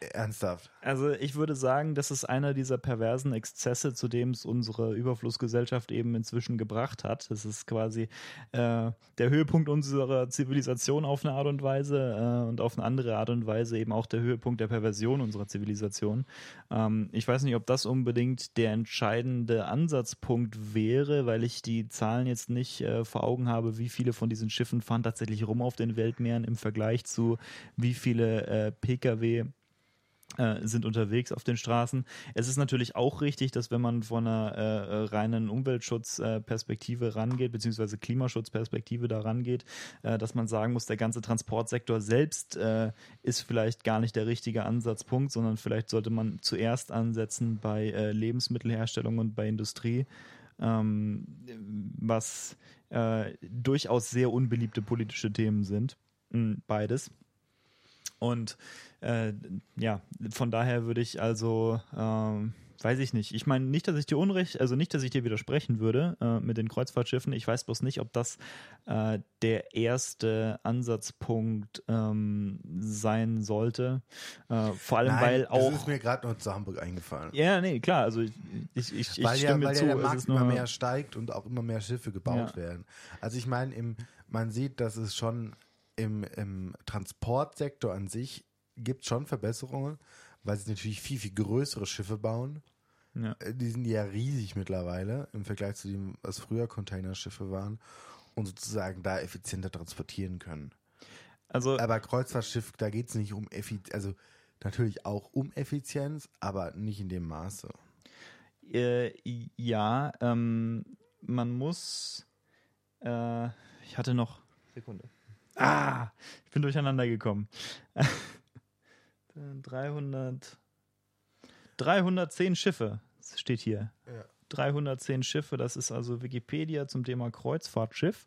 ernsthaft. Also ich würde sagen, das ist einer dieser perversen Exzesse, zu dem es unsere Überflussgesellschaft eben inzwischen gebracht hat. Das ist quasi äh, der Höhepunkt unserer Zivilisation auf eine Art und Weise äh, und auf eine andere Art und Weise eben auch der Höhepunkt der Perversion unserer Zivilisation. Ähm, ich weiß nicht, ob das unbedingt der entscheidende Ansatzpunkt wäre, weil ich die Zahlen jetzt nicht äh, vor Augen habe, wie viele von diesen Schiffen fahren tatsächlich rum auf den Weltmeeren im Vergleich zu wie viele äh, Pkw sind unterwegs auf den Straßen. Es ist natürlich auch richtig, dass wenn man von einer äh, äh, reinen Umweltschutzperspektive rangeht, beziehungsweise Klimaschutzperspektive da rangeht, äh, dass man sagen muss, der ganze Transportsektor selbst äh, ist vielleicht gar nicht der richtige Ansatzpunkt, sondern vielleicht sollte man zuerst ansetzen bei äh, Lebensmittelherstellung und bei Industrie, ähm, was äh, durchaus sehr unbeliebte politische Themen sind. Mm, Beides. Und äh, ja, von daher würde ich also, ähm, weiß ich nicht. Ich meine nicht, dass ich dir unrecht, also nicht, dass ich dir widersprechen würde äh, mit den Kreuzfahrtschiffen. Ich weiß bloß nicht, ob das äh, der erste Ansatzpunkt ähm, sein sollte. Äh, vor allem, weil auch. Das ist mir gerade noch zu Hamburg eingefallen. ja, nee, klar. Also ich, ich, ich, ich weil ja, stimme weil zu. ja der Markt immer mehr steigt und auch immer mehr Schiffe gebaut Ja. werden. Also ich meine, im, man sieht, dass es schon im, im Transportsektor an sich gibt schon Verbesserungen, weil sie natürlich viel, viel größere Schiffe bauen. ja. Äh, Die sind ja riesig mittlerweile im Vergleich zu dem, was früher Containerschiffe waren und sozusagen da effizienter transportieren können. Also Aber Kreuzfahrtschiff, da geht es nicht um Effizienz, also natürlich auch um Effizienz, aber nicht in dem Maße. Äh, ja, ähm, man muss. Äh, ich hatte noch. Sekunde. Ah, ich bin durcheinander gekommen. 300. 310 Schiffe steht hier. Ja. 310 Schiffe, das ist also Wikipedia zum Thema Kreuzfahrtschiff.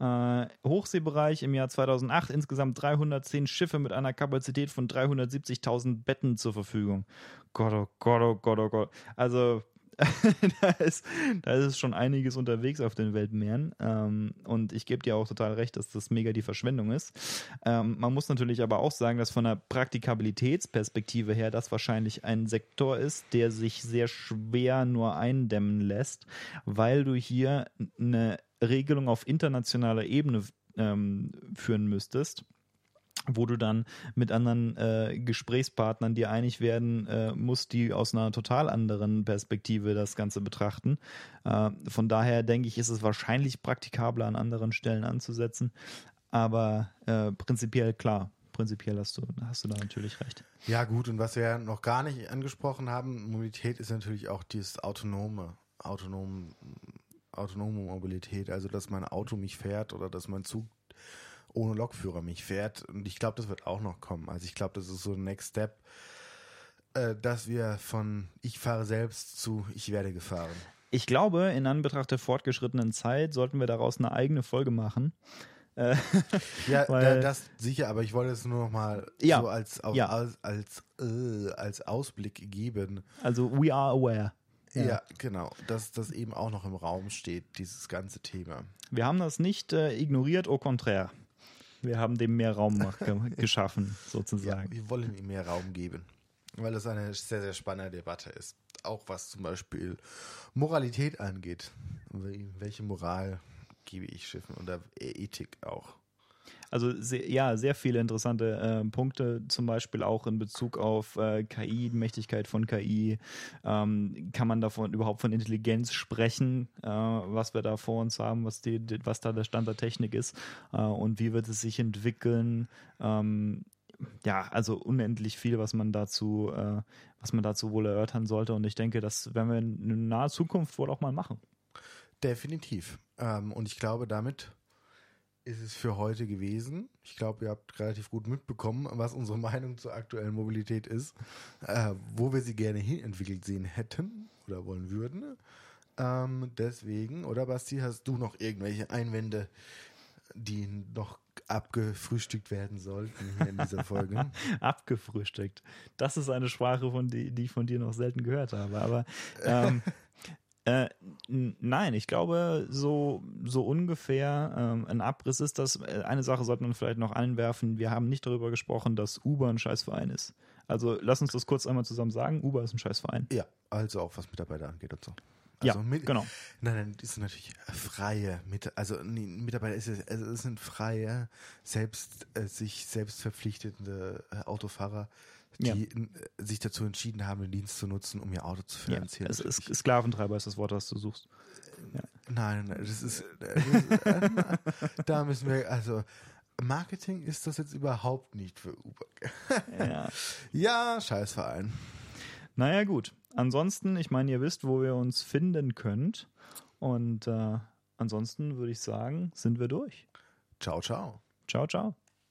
Äh, Hochseebereich im Jahr 2008 insgesamt 310 Schiffe mit einer Kapazität von 370.000 Betten zur Verfügung. Gott, oh Gott, oh Gott, oh Gott. Also (laughs) da, ist, da ist schon einiges unterwegs auf den Weltmeeren. Ähm, und ich gebe dir auch total recht, dass das mega die Verschwendung ist. Ähm, man muss natürlich aber auch sagen, dass von der Praktikabilitätsperspektive her das wahrscheinlich ein Sektor ist, der sich sehr schwer nur eindämmen lässt, weil du hier eine Regelung auf internationaler Ebene ähm, führen müsstest wo du dann mit anderen äh, Gesprächspartnern dir einig werden äh, musst, die aus einer total anderen Perspektive das Ganze betrachten. Äh, von daher denke ich, ist es wahrscheinlich praktikabler an anderen Stellen anzusetzen. Aber äh, prinzipiell klar, prinzipiell hast du, hast du da natürlich recht. Ja, gut, und was wir ja noch gar nicht angesprochen haben, Mobilität ist natürlich auch dieses autonome, autonom, autonome Mobilität, also dass mein Auto mich fährt oder dass mein Zug ohne Lokführer mich fährt. Und ich glaube, das wird auch noch kommen. Also ich glaube, das ist so ein Next Step, äh, dass wir von ich fahre selbst zu ich werde gefahren. Ich glaube, in Anbetracht der fortgeschrittenen Zeit sollten wir daraus eine eigene Folge machen. Äh, Ja, (laughs) Weil- da, das sicher, aber ich wollte es nur noch mal Ja, so als, auf, ja. als, als, äh, als Ausblick geben. also we are aware. Ja. genau, dass das eben auch noch im Raum steht, dieses ganze Thema. Wir haben das nicht äh, ignoriert, au contraire. Wir haben dem mehr Raum ge geschaffen, sozusagen. Wir wollen ihm mehr Raum geben, weil das eine sehr, sehr spannende Debatte ist. Auch was zum Beispiel Moralität angeht. Wel- Welche Moral gebe ich Schiffen oder Ethik auch? Also sehr, ja, sehr viele interessante äh, Punkte, zum Beispiel auch in Bezug auf äh, KI, Mächtigkeit von KI. Ähm, kann man davon überhaupt von Intelligenz sprechen, äh, was wir da vor uns haben, was, die, was da der Stand der Technik ist äh, und wie wird es sich entwickeln? Ähm, ja, also unendlich viel, was man dazu, äh, was man dazu wohl erörtern sollte. Und ich denke, das werden wir in naher Zukunft wohl auch mal machen. Definitiv. Ähm, und ich glaube, damit ist es für heute gewesen. Ich glaube, ihr habt relativ gut mitbekommen, was unsere Meinung zur aktuellen Mobilität ist, äh, wo wir sie gerne hin entwickelt sehen hätten oder wollen würden. Ähm, deswegen, oder Basti, hast du noch irgendwelche Einwände, die noch abgefrühstückt werden sollten hier in dieser Folge? (laughs) abgefrühstückt. Das ist eine Sprache, von die, die ich von dir noch selten gehört habe. Aber (laughs) ähm, äh, nein, ich glaube, so, so ungefähr ähm, ein Abriss ist das. Äh, Eine Sache sollte man vielleicht noch einwerfen. Wir haben nicht darüber gesprochen, dass Uber ein Scheißverein ist. Also lass uns das kurz einmal zusammen sagen. Uber ist ein Scheißverein. ja, also auch was Mitarbeiter angeht und so. Ja, Also mit, genau. Nein, nein, das sind natürlich freie Mit also Mitarbeiter ist es, also es sind freie, selbst äh, sich selbst verpflichtende äh, Autofahrer, die Ja. äh, sich dazu entschieden haben, den Dienst zu nutzen, um ihr Auto zu Ja, finanzieren. es ist Sklaventreiber ist das Wort, das du suchst. nein, nein, das ist, (laughs) äh, das, äh, (laughs) da müssen wir also Marketing ist das jetzt überhaupt nicht für Uber. Ja. (laughs) ja, Scheißverein. Naja, gut. Ansonsten, ich meine, ihr wisst, wo ihr uns finden könnt. Und äh, ansonsten würde ich sagen, sind wir durch. Ciao, ciao. Ciao, ciao.